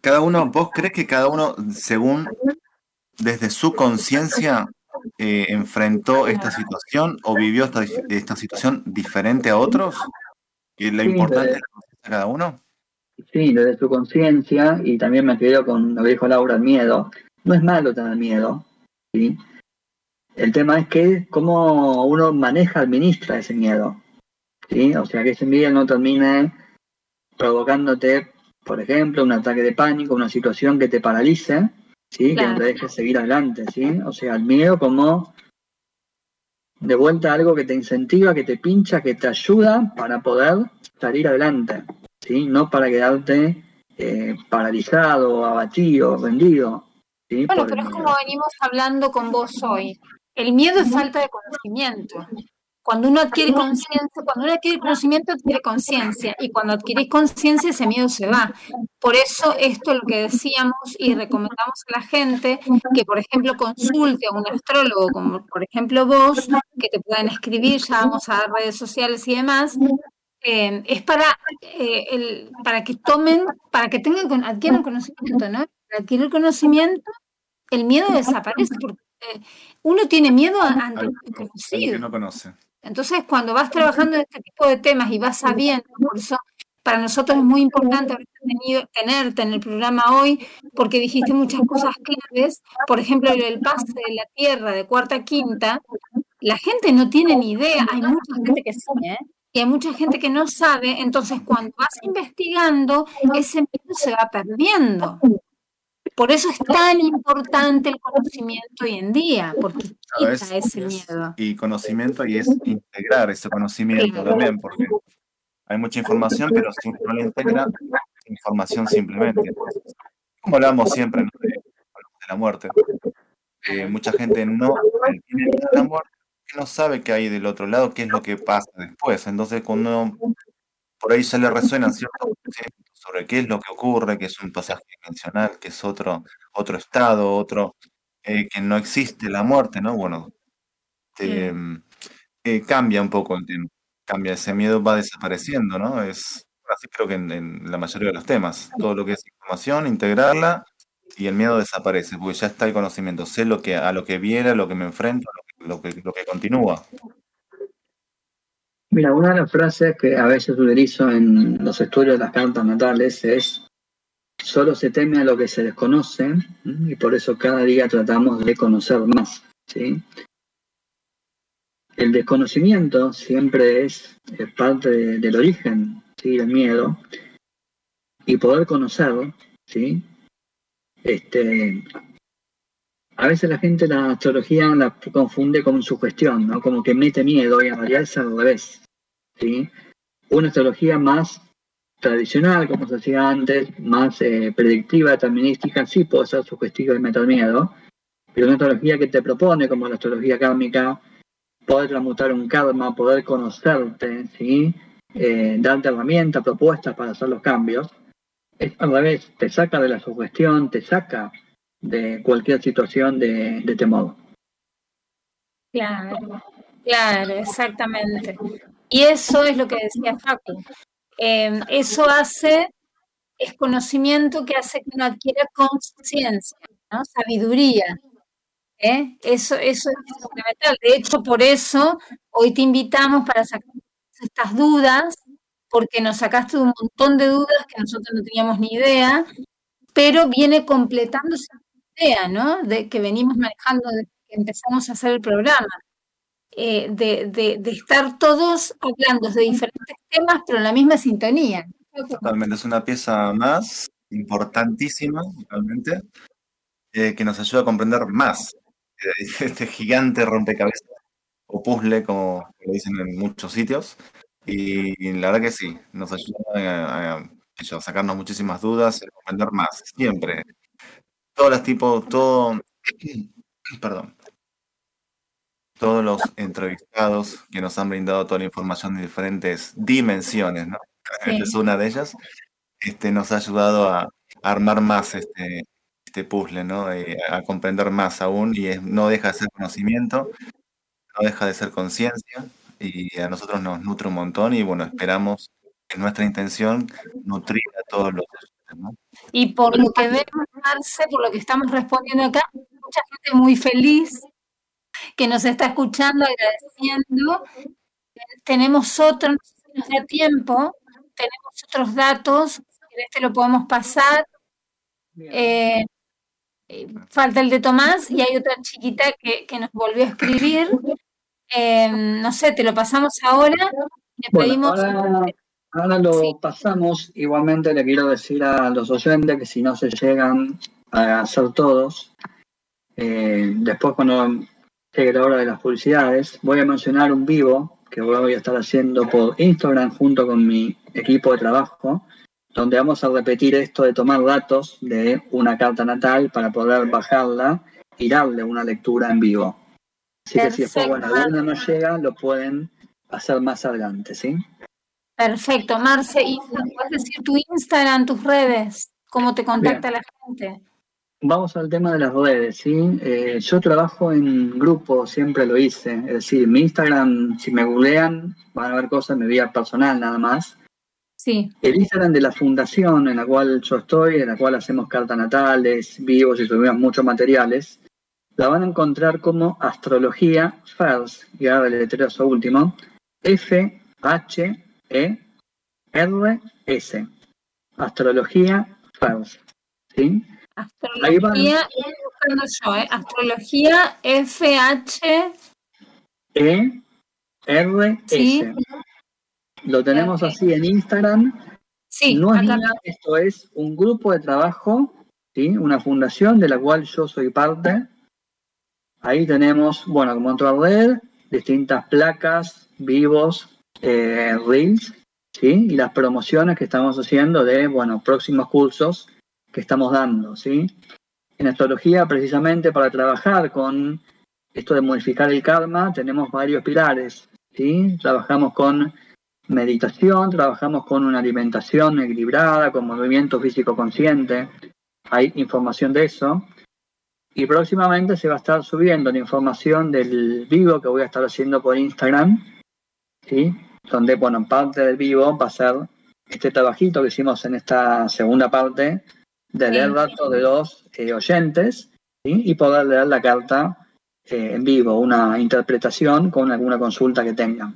Cada uno, ¿vos crees que cada uno, según desde su conciencia, eh, enfrentó esta situación o vivió esta, esta situación diferente a otros? ¿Y la
Sí,
conciencia de cada uno?
Sí, desde su conciencia, y también me quedo con lo que dijo Laura, el miedo. No es malo tener miedo, ¿sí? El tema es que cómo uno maneja, administra ese miedo, ¿sí? O sea, que ese miedo no termine provocándote, por ejemplo, un ataque de pánico, una situación que te paralice, ¿sí? Que no te deje seguir adelante, ¿sí? O sea, el miedo como de vuelta algo que te incentiva, que te pincha, que te ayuda para poder salir adelante, ¿sí? No para quedarte eh, paralizado, abatido, rendido, ¿sí?
Bueno,
Por
pero es como venimos hablando con vos hoy. El miedo es falta de conocimiento. Cuando uno adquiere conciencia, cuando uno adquiere conocimiento, adquiere conciencia. Y cuando adquirís conciencia, ese miedo se va. Por eso, esto es lo que decíamos y recomendamos a la gente que, por ejemplo, consulte a un astrólogo, como por ejemplo vos, que te puedan escribir, ya vamos a redes sociales y demás. eh, es para, eh, el, para que tomen, para que tengan, con- adquieran conocimiento, ¿no? Para adquirir conocimiento, el miedo desaparece, porque eh, uno tiene miedo a- ante
Algo
lo
que no conoce.
Entonces, cuando vas trabajando en este tipo de temas y vas sabiendo, por eso para nosotros es muy importante haber tenido, tenerte en el programa hoy, porque dijiste muchas cosas claves, por ejemplo, lo del pase de la Tierra de cuarta a quinta, la gente no tiene ni idea, hay mucha gente que sí, ¿eh? Y hay mucha gente que no sabe, entonces cuando vas investigando, ese miedo se va perdiendo. Por eso es tan importante el conocimiento hoy en día, porque
es-
quita ese
es-
miedo.
y conocimiento y es integrar ese conocimiento también, porque hay mucha información, pero si uno no la integra, información simplemente. Entonces, como hablamos siempre ¿no? de, de la muerte, eh, mucha gente no a la muerte, no sabe qué hay del otro lado, qué es lo que pasa después. Entonces, cuando uno- por ahí ya le resuenan ciertos sobre qué es lo que ocurre, que es un pasaje dimensional, que es otro, otro estado, otro, eh, que no existe la muerte, ¿no? Bueno, te, mm, eh, cambia un poco el tema, cambia, ese miedo va desapareciendo, ¿no? Es así creo que en, en la mayoría de los temas, todo lo que es información, integrarla y el miedo desaparece, porque ya está el conocimiento, sé lo que, a lo que viene, a lo que me enfrento, a lo que, lo que, lo que continúa.
Mira, una de las frases que a veces utilizo en los estudios de las cartas natales es, solo se teme a lo que se desconoce y por eso cada día tratamos de conocer más. El desconocimiento siempre es, parte de- del origen ¿sí? del miedo y poder conocer, ¿sí? este, a veces la gente la astrología la confunde con sugestión, ¿no? Como que mete miedo y en realidad al revés, ¿sí? Una astrología más tradicional, como se hacía antes, más eh, predictiva, determinística, sí puede ser sugestiva y meter miedo, pero una astrología que te propone, como la astrología kármica, poder transmutar un karma, poder conocerte, ¿sí? eh, darte herramientas, propuestas para hacer los cambios. Es al revés, te saca de la sugestión, te saca de cualquier situación de, de temor.
Claro, claro, exactamente. Y eso es lo que decía Facu. Eh, eso hace, es conocimiento que hace que uno adquiera conciencia, ¿no? sabiduría. ¿eh? Eso, eso es fundamental. De hecho, por eso hoy te invitamos para sacar estas dudas, porque nos sacaste un montón de dudas que nosotros no teníamos ni idea, pero viene completando esa idea, ¿no? De que venimos manejando desde que empezamos a hacer el programa. Eh, de, de, estar todos hablando de diferentes temas, pero en la misma sintonía.
Totalmente, es una pieza más importantísima, realmente, eh, que nos ayuda a comprender más este gigante rompecabezas o puzzle, como lo dicen en muchos sitios. Y la verdad que sí, nos ayuda a, a, sacarnos muchísimas dudas, a comprender más, siempre. Todos los tipos, todo, perdón, todos los entrevistados que nos han brindado toda la información de diferentes dimensiones, ¿no? Sí. Es una de ellas, este, nos ha ayudado a, armar más este, este puzzle, ¿no? Eh, a comprender más aún y es, no deja de ser conocimiento, no deja de ser conciencia y a nosotros nos nutre un montón y bueno, esperamos, es nuestra intención, nutrir a todos los
¿no? Y por lo que vemos, Marce, por lo que estamos respondiendo acá, mucha gente muy feliz que nos está escuchando, agradeciendo. Tenemos otro, no sé si nos da tiempo, tenemos otros datos, este lo podemos pasar. Eh, falta el de Tomás y hay otra chiquita que, que nos volvió a escribir. Eh, no sé, te lo pasamos ahora. Le
bueno, pedimos. Ahora, ahora lo sí. pasamos. Igualmente le quiero decir a los oyentes que si no se llegan a hacer todos, eh, después cuando llegue la hora de las publicidades, voy a mencionar un vivo que voy a estar haciendo por Instagram junto con mi equipo de trabajo, donde vamos a repetir esto de tomar datos de una carta natal para poder bajarla y darle una lectura en vivo. Así Perfecto. que si después, bueno, alguno no llega, lo pueden hacer más adelante, ¿sí?
Perfecto, Marce, ¿y puedes decir tu Instagram, tus redes? ¿Cómo te contacta Bien. la gente?
Vamos al tema de las redes, ¿sí? Eh, yo trabajo en grupo, siempre lo hice. Es decir, mi Instagram, si me googlean, van a ver cosas en mi vida personal nada más.
Sí.
El Instagram de la fundación en la cual yo estoy, en la cual hacemos cartas natales, vivos y subimos muchos materiales, la van a encontrar como Astrología First, y ahora el letrero último, F H E R S. Astrología First. ¿Sí?
Astrología, yo, ¿eh? Astrología FH
E R S. ¿Sí? Lo tenemos así en Instagram.
Sí,
no es nada, esto es un grupo de trabajo, ¿sí? una fundación de la cual yo soy parte. Ahí tenemos, bueno, como otra red, distintas placas, vivos, eh, reels, ¿sí? y las promociones que estamos haciendo de, bueno, próximos cursos que estamos dando, ¿sí? En astrología, precisamente para trabajar con esto de modificar el karma, tenemos varios pilares, ¿sí? Trabajamos con meditación, trabajamos con una alimentación equilibrada, con movimiento físico consciente, hay información de eso. Y próximamente se va a estar subiendo la información del vivo que voy a estar haciendo por Instagram, ¿sí? donde, bueno, parte del vivo va a ser este trabajito que hicimos en esta segunda parte, de leer datos de los eh, oyentes ¿sí? y poder leer la carta eh, en vivo, una interpretación con alguna consulta que tengan.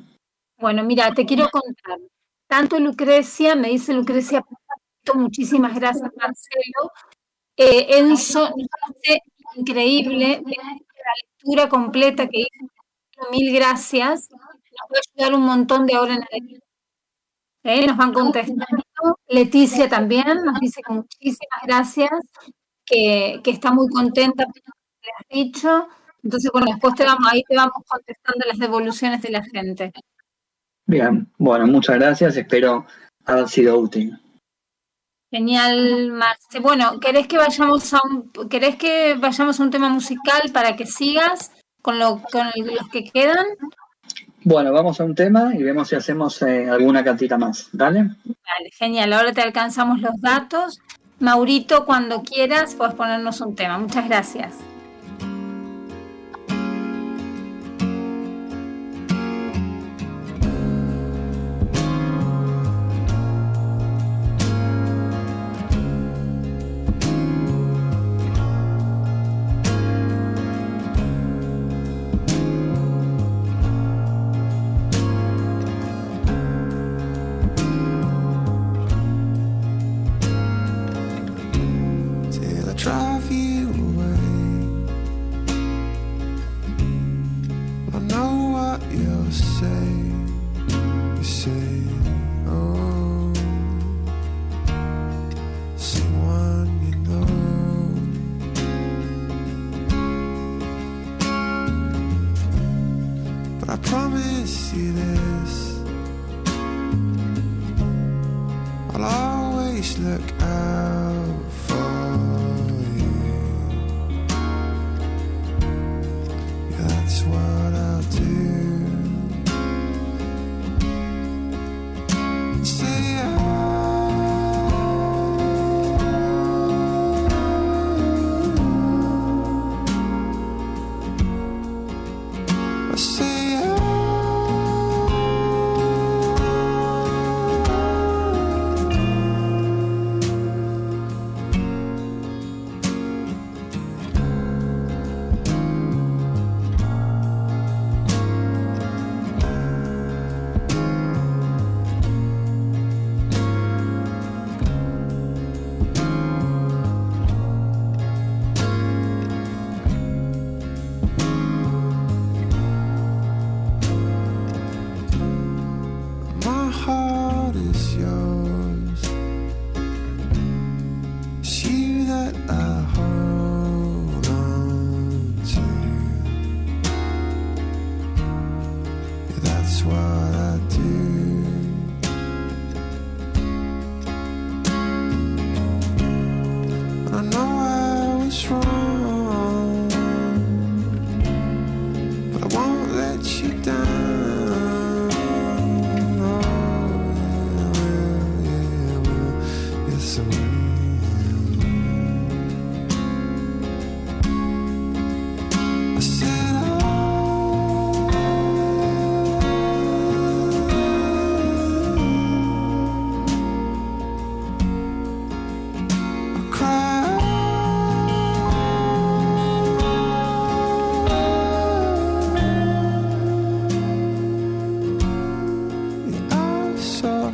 Bueno, mira, te quiero contar. Tanto Lucrecia, me dice Lucrecia, muchísimas gracias, Marcelo. Eh, Enzo, increíble la lectura completa que hizo. Mil gracias. Nos va a ayudar un montón de ahora en adelante. ¿Eh? Nos van contestando. Leticia también nos dice que muchísimas gracias, que, que está muy contenta por lo que le has dicho. Entonces, bueno, después te vamos, ahí te vamos contestando las devoluciones de la gente.
Bien, bueno, muchas gracias, espero haber sido útil.
Genial, Marce. Bueno, ¿querés que vayamos a un, querés que vayamos a un tema musical para que sigas con, lo, con los que quedan?
Bueno, vamos a un tema y vemos si hacemos eh, alguna cantita más. ¿Dale?
Dale, genial. Ahora te alcanzamos los datos. Maurito, cuando quieras, puedes ponernos un tema. Muchas gracias.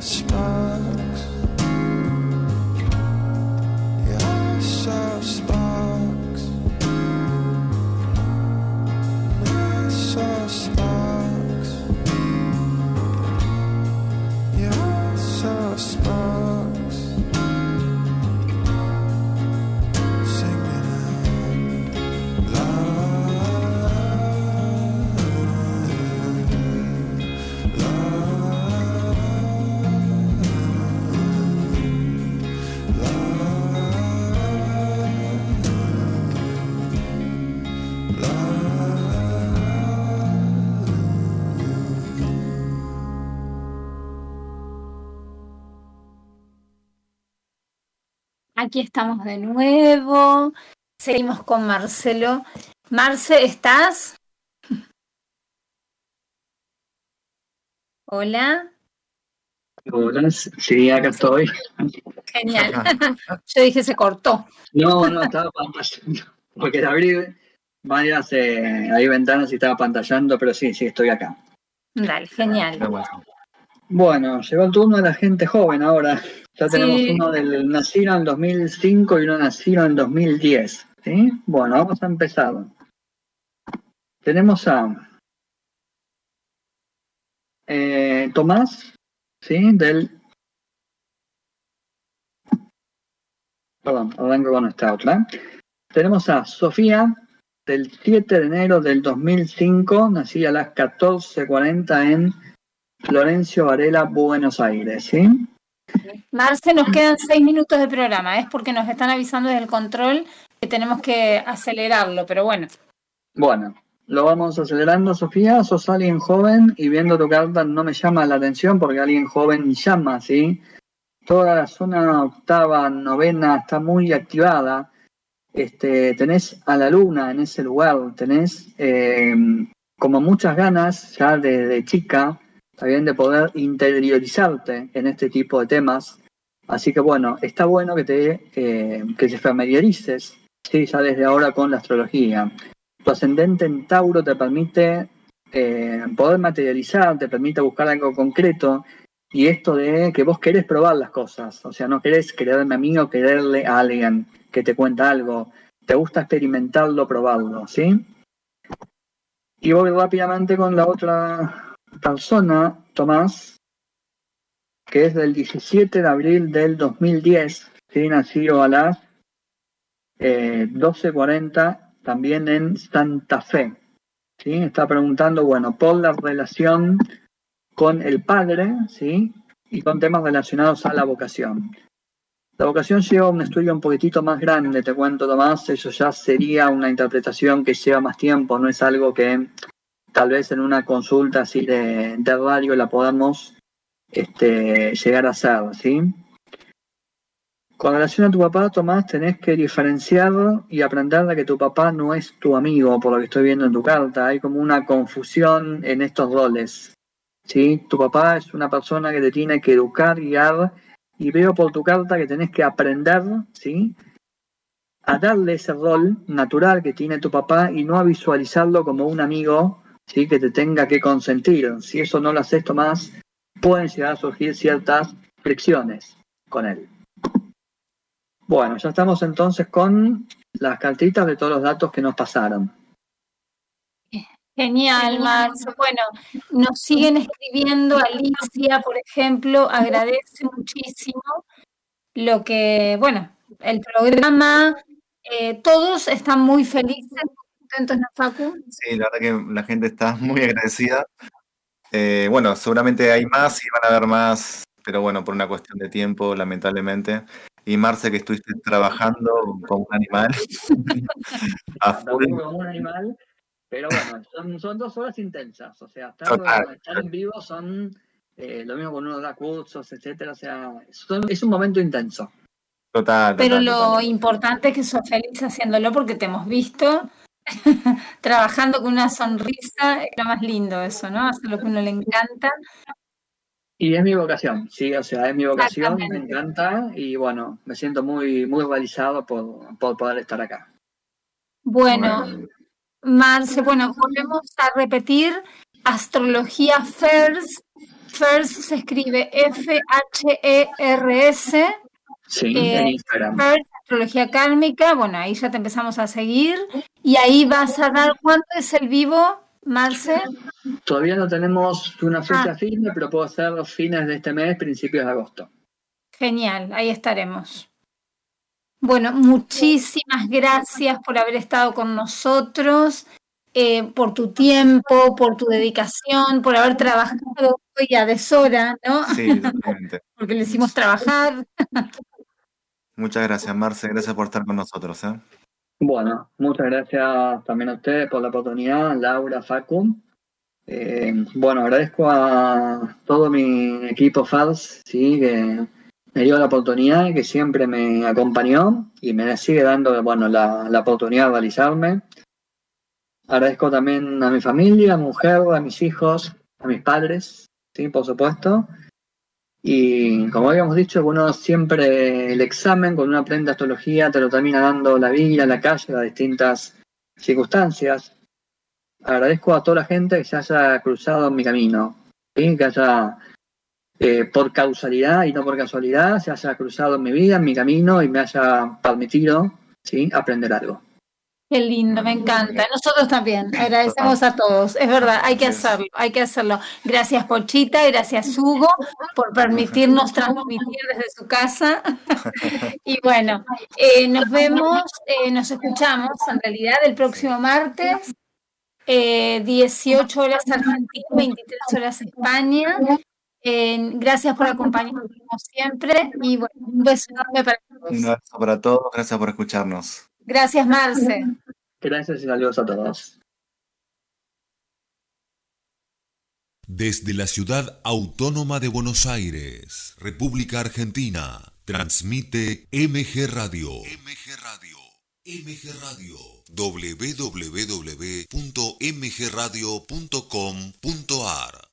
smile.
Aquí estamos de nuevo. Seguimos con Marcelo. Marce, ¿estás? Hola.
Hola, sí, acá estoy.
Genial. Yo dije se cortó.
No, no, estaba pantallando. Porque la abrí varias eh, hay ventanas y estaba pantallando, pero sí, sí, estoy acá.
Dale, genial.
Bueno.
Bueno, llegó el turno de la gente joven ahora. Ya tenemos
Sí.
uno del nacido en 2005 y uno nacido en 2010. ¿sí? Bueno, vamos a empezar. Tenemos a eh, Tomás, ¿sí? Del. Perdón, arranco con esta otra. Tenemos a Sofía, del 7 de enero del 2005, nacida a las 14.40 en Florencio Varela, Buenos Aires, ¿sí?
Marce, nos quedan seis minutos de programa. Es porque nos están avisando desde el control que tenemos que acelerarlo, pero bueno.
Bueno, lo vamos acelerando, Sofía. Sos alguien joven y viendo tu carta no me llama la atención porque alguien joven llama, ¿sí? Toda la zona octava, novena está muy activada. Este, tenés a la luna en ese lugar, tenés eh, como muchas ganas ya de, de chica, también de poder interiorizarte en este tipo de temas. Así que bueno, está bueno que te, eh, que te familiarices, ¿sí? ya desde ahora con la astrología. Tu ascendente en Tauro te permite eh, poder materializar, te permite buscar algo concreto. Y esto de que vos querés probar las cosas, o sea, no querés creerme a mí o quererle a alguien que te cuenta algo. Te gusta experimentarlo, probarlo, ¿sí? Y voy rápidamente con la otra persona, Tomás, que es del 17 de abril del 2010, ¿sí? nacido a las eh, 12.40, también en Santa Fe. ¿sí? Está preguntando, bueno, por la relación con el padre, ¿sí? Y con temas relacionados a la vocación. La vocación lleva un estudio un poquitito más grande, te cuento Tomás, eso ya sería una interpretación que lleva más tiempo, no es algo que tal vez en una consulta así de, de radio la podamos este, llegar a hacer, ¿sí? Con relación a tu papá, Tomás, tenés que diferenciar y aprender de que tu papá no es tu amigo, por lo que estoy viendo en tu carta. Hay como una confusión en estos roles. ¿sí? Tu papá es una persona que te tiene que educar, guiar, y veo por tu carta que tenés que aprender, ¿sí? A darle ese rol natural que tiene tu papá y no a visualizarlo como un amigo, ¿sí? Que te tenga que consentir. Si eso no lo haces, Tomás, pueden llegar a surgir ciertas fricciones con él. Bueno, ya estamos entonces con las cartitas de todos los datos que nos pasaron.
Genial, Marzo. Bueno, nos siguen escribiendo. Alicia, por ejemplo, agradece muchísimo lo que, bueno, el programa. eh, todos están muy felices, contentos, ¿no, Facu?
Sí, la verdad que la gente está muy agradecida. Eh, bueno, seguramente hay más y van a haber más, pero bueno, por una cuestión de tiempo, lamentablemente. Y Marce, que estuviste trabajando como un animal. a full.
Como un animal, pero bueno, son, son dos horas intensas. O sea, estar,
Total,
estar en vivo son eh, lo mismo cuando uno da cursos, etcétera. O sea, son- es un momento intenso.
Total,
Pero
total,
lo
total.
importante es que sos feliz haciéndolo porque te hemos visto trabajando con una sonrisa, es lo más lindo eso, ¿no? Hacer lo que a uno le encanta.
Y es mi vocación, sí, o sea, es mi vocación, me encanta y bueno, me siento muy, muy realizado por, por poder estar acá.
Bueno,
Bueno,
Marce, bueno, volvemos a repetir Astrología FIRST. FIRST se escribe F-H-E-R-S.
Sí,
Eh,
en Instagram.
FIRST, Astrología Kármica. Bueno, ahí ya te empezamos a seguir. Y ahí vas a dar, ¿cuándo es el vivo, Marce?
Todavía no tenemos una fecha
Ah.
firme, pero puedo ser los fines de este mes, principios de agosto.
Genial, ahí estaremos. Bueno, muchísimas gracias por haber estado con nosotros, eh, por tu tiempo, por tu dedicación, por haber trabajado hoy a deshora, ¿no?
sí, totalmente.
Porque le hicimos trabajar.
Muchas gracias, Marce. Gracias por estar con nosotros. ¿eh?
Bueno, muchas gracias también a ustedes por la oportunidad, Laura, Facu. Eh, bueno, agradezco a todo mi equipo FADS, sí, que me dio la oportunidad y que siempre me acompañó y me sigue dando, bueno, la, la oportunidad de realizarme. Agradezco también a mi familia, a mi mujer, a mis hijos, a mis padres, sí, por supuesto. Y como habíamos dicho, uno siempre el examen, cuando uno aprende astrología, te lo termina dando la vida, la calle, las distintas circunstancias. Agradezco a toda la gente que se haya cruzado en mi camino, ¿sí? que haya, eh, por causalidad y no por casualidad, se haya cruzado en mi vida, en mi camino y me haya permitido ¿sí? aprender algo.
Qué lindo, me encanta. Nosotros también agradecemos a todos. Es verdad, hay que hacerlo, hay que hacerlo. Gracias Pochita, gracias Hugo por permitirnos transmitir desde su casa. Y bueno, eh, nos vemos, eh, nos escuchamos en realidad el próximo martes, eh, 18 horas Argentina, 23 horas España. Eh, gracias por acompañarnos como siempre y bueno, un beso enorme para
Un
todos.
abrazo para todos. Gracias por escucharnos.
Gracias, Marce.
Gracias y saludos a todos.
Desde la ciudad autónoma de Buenos Aires, República Argentina, transmite MG Radio. MG Radio. MG Radio. www.mgradio.com.ar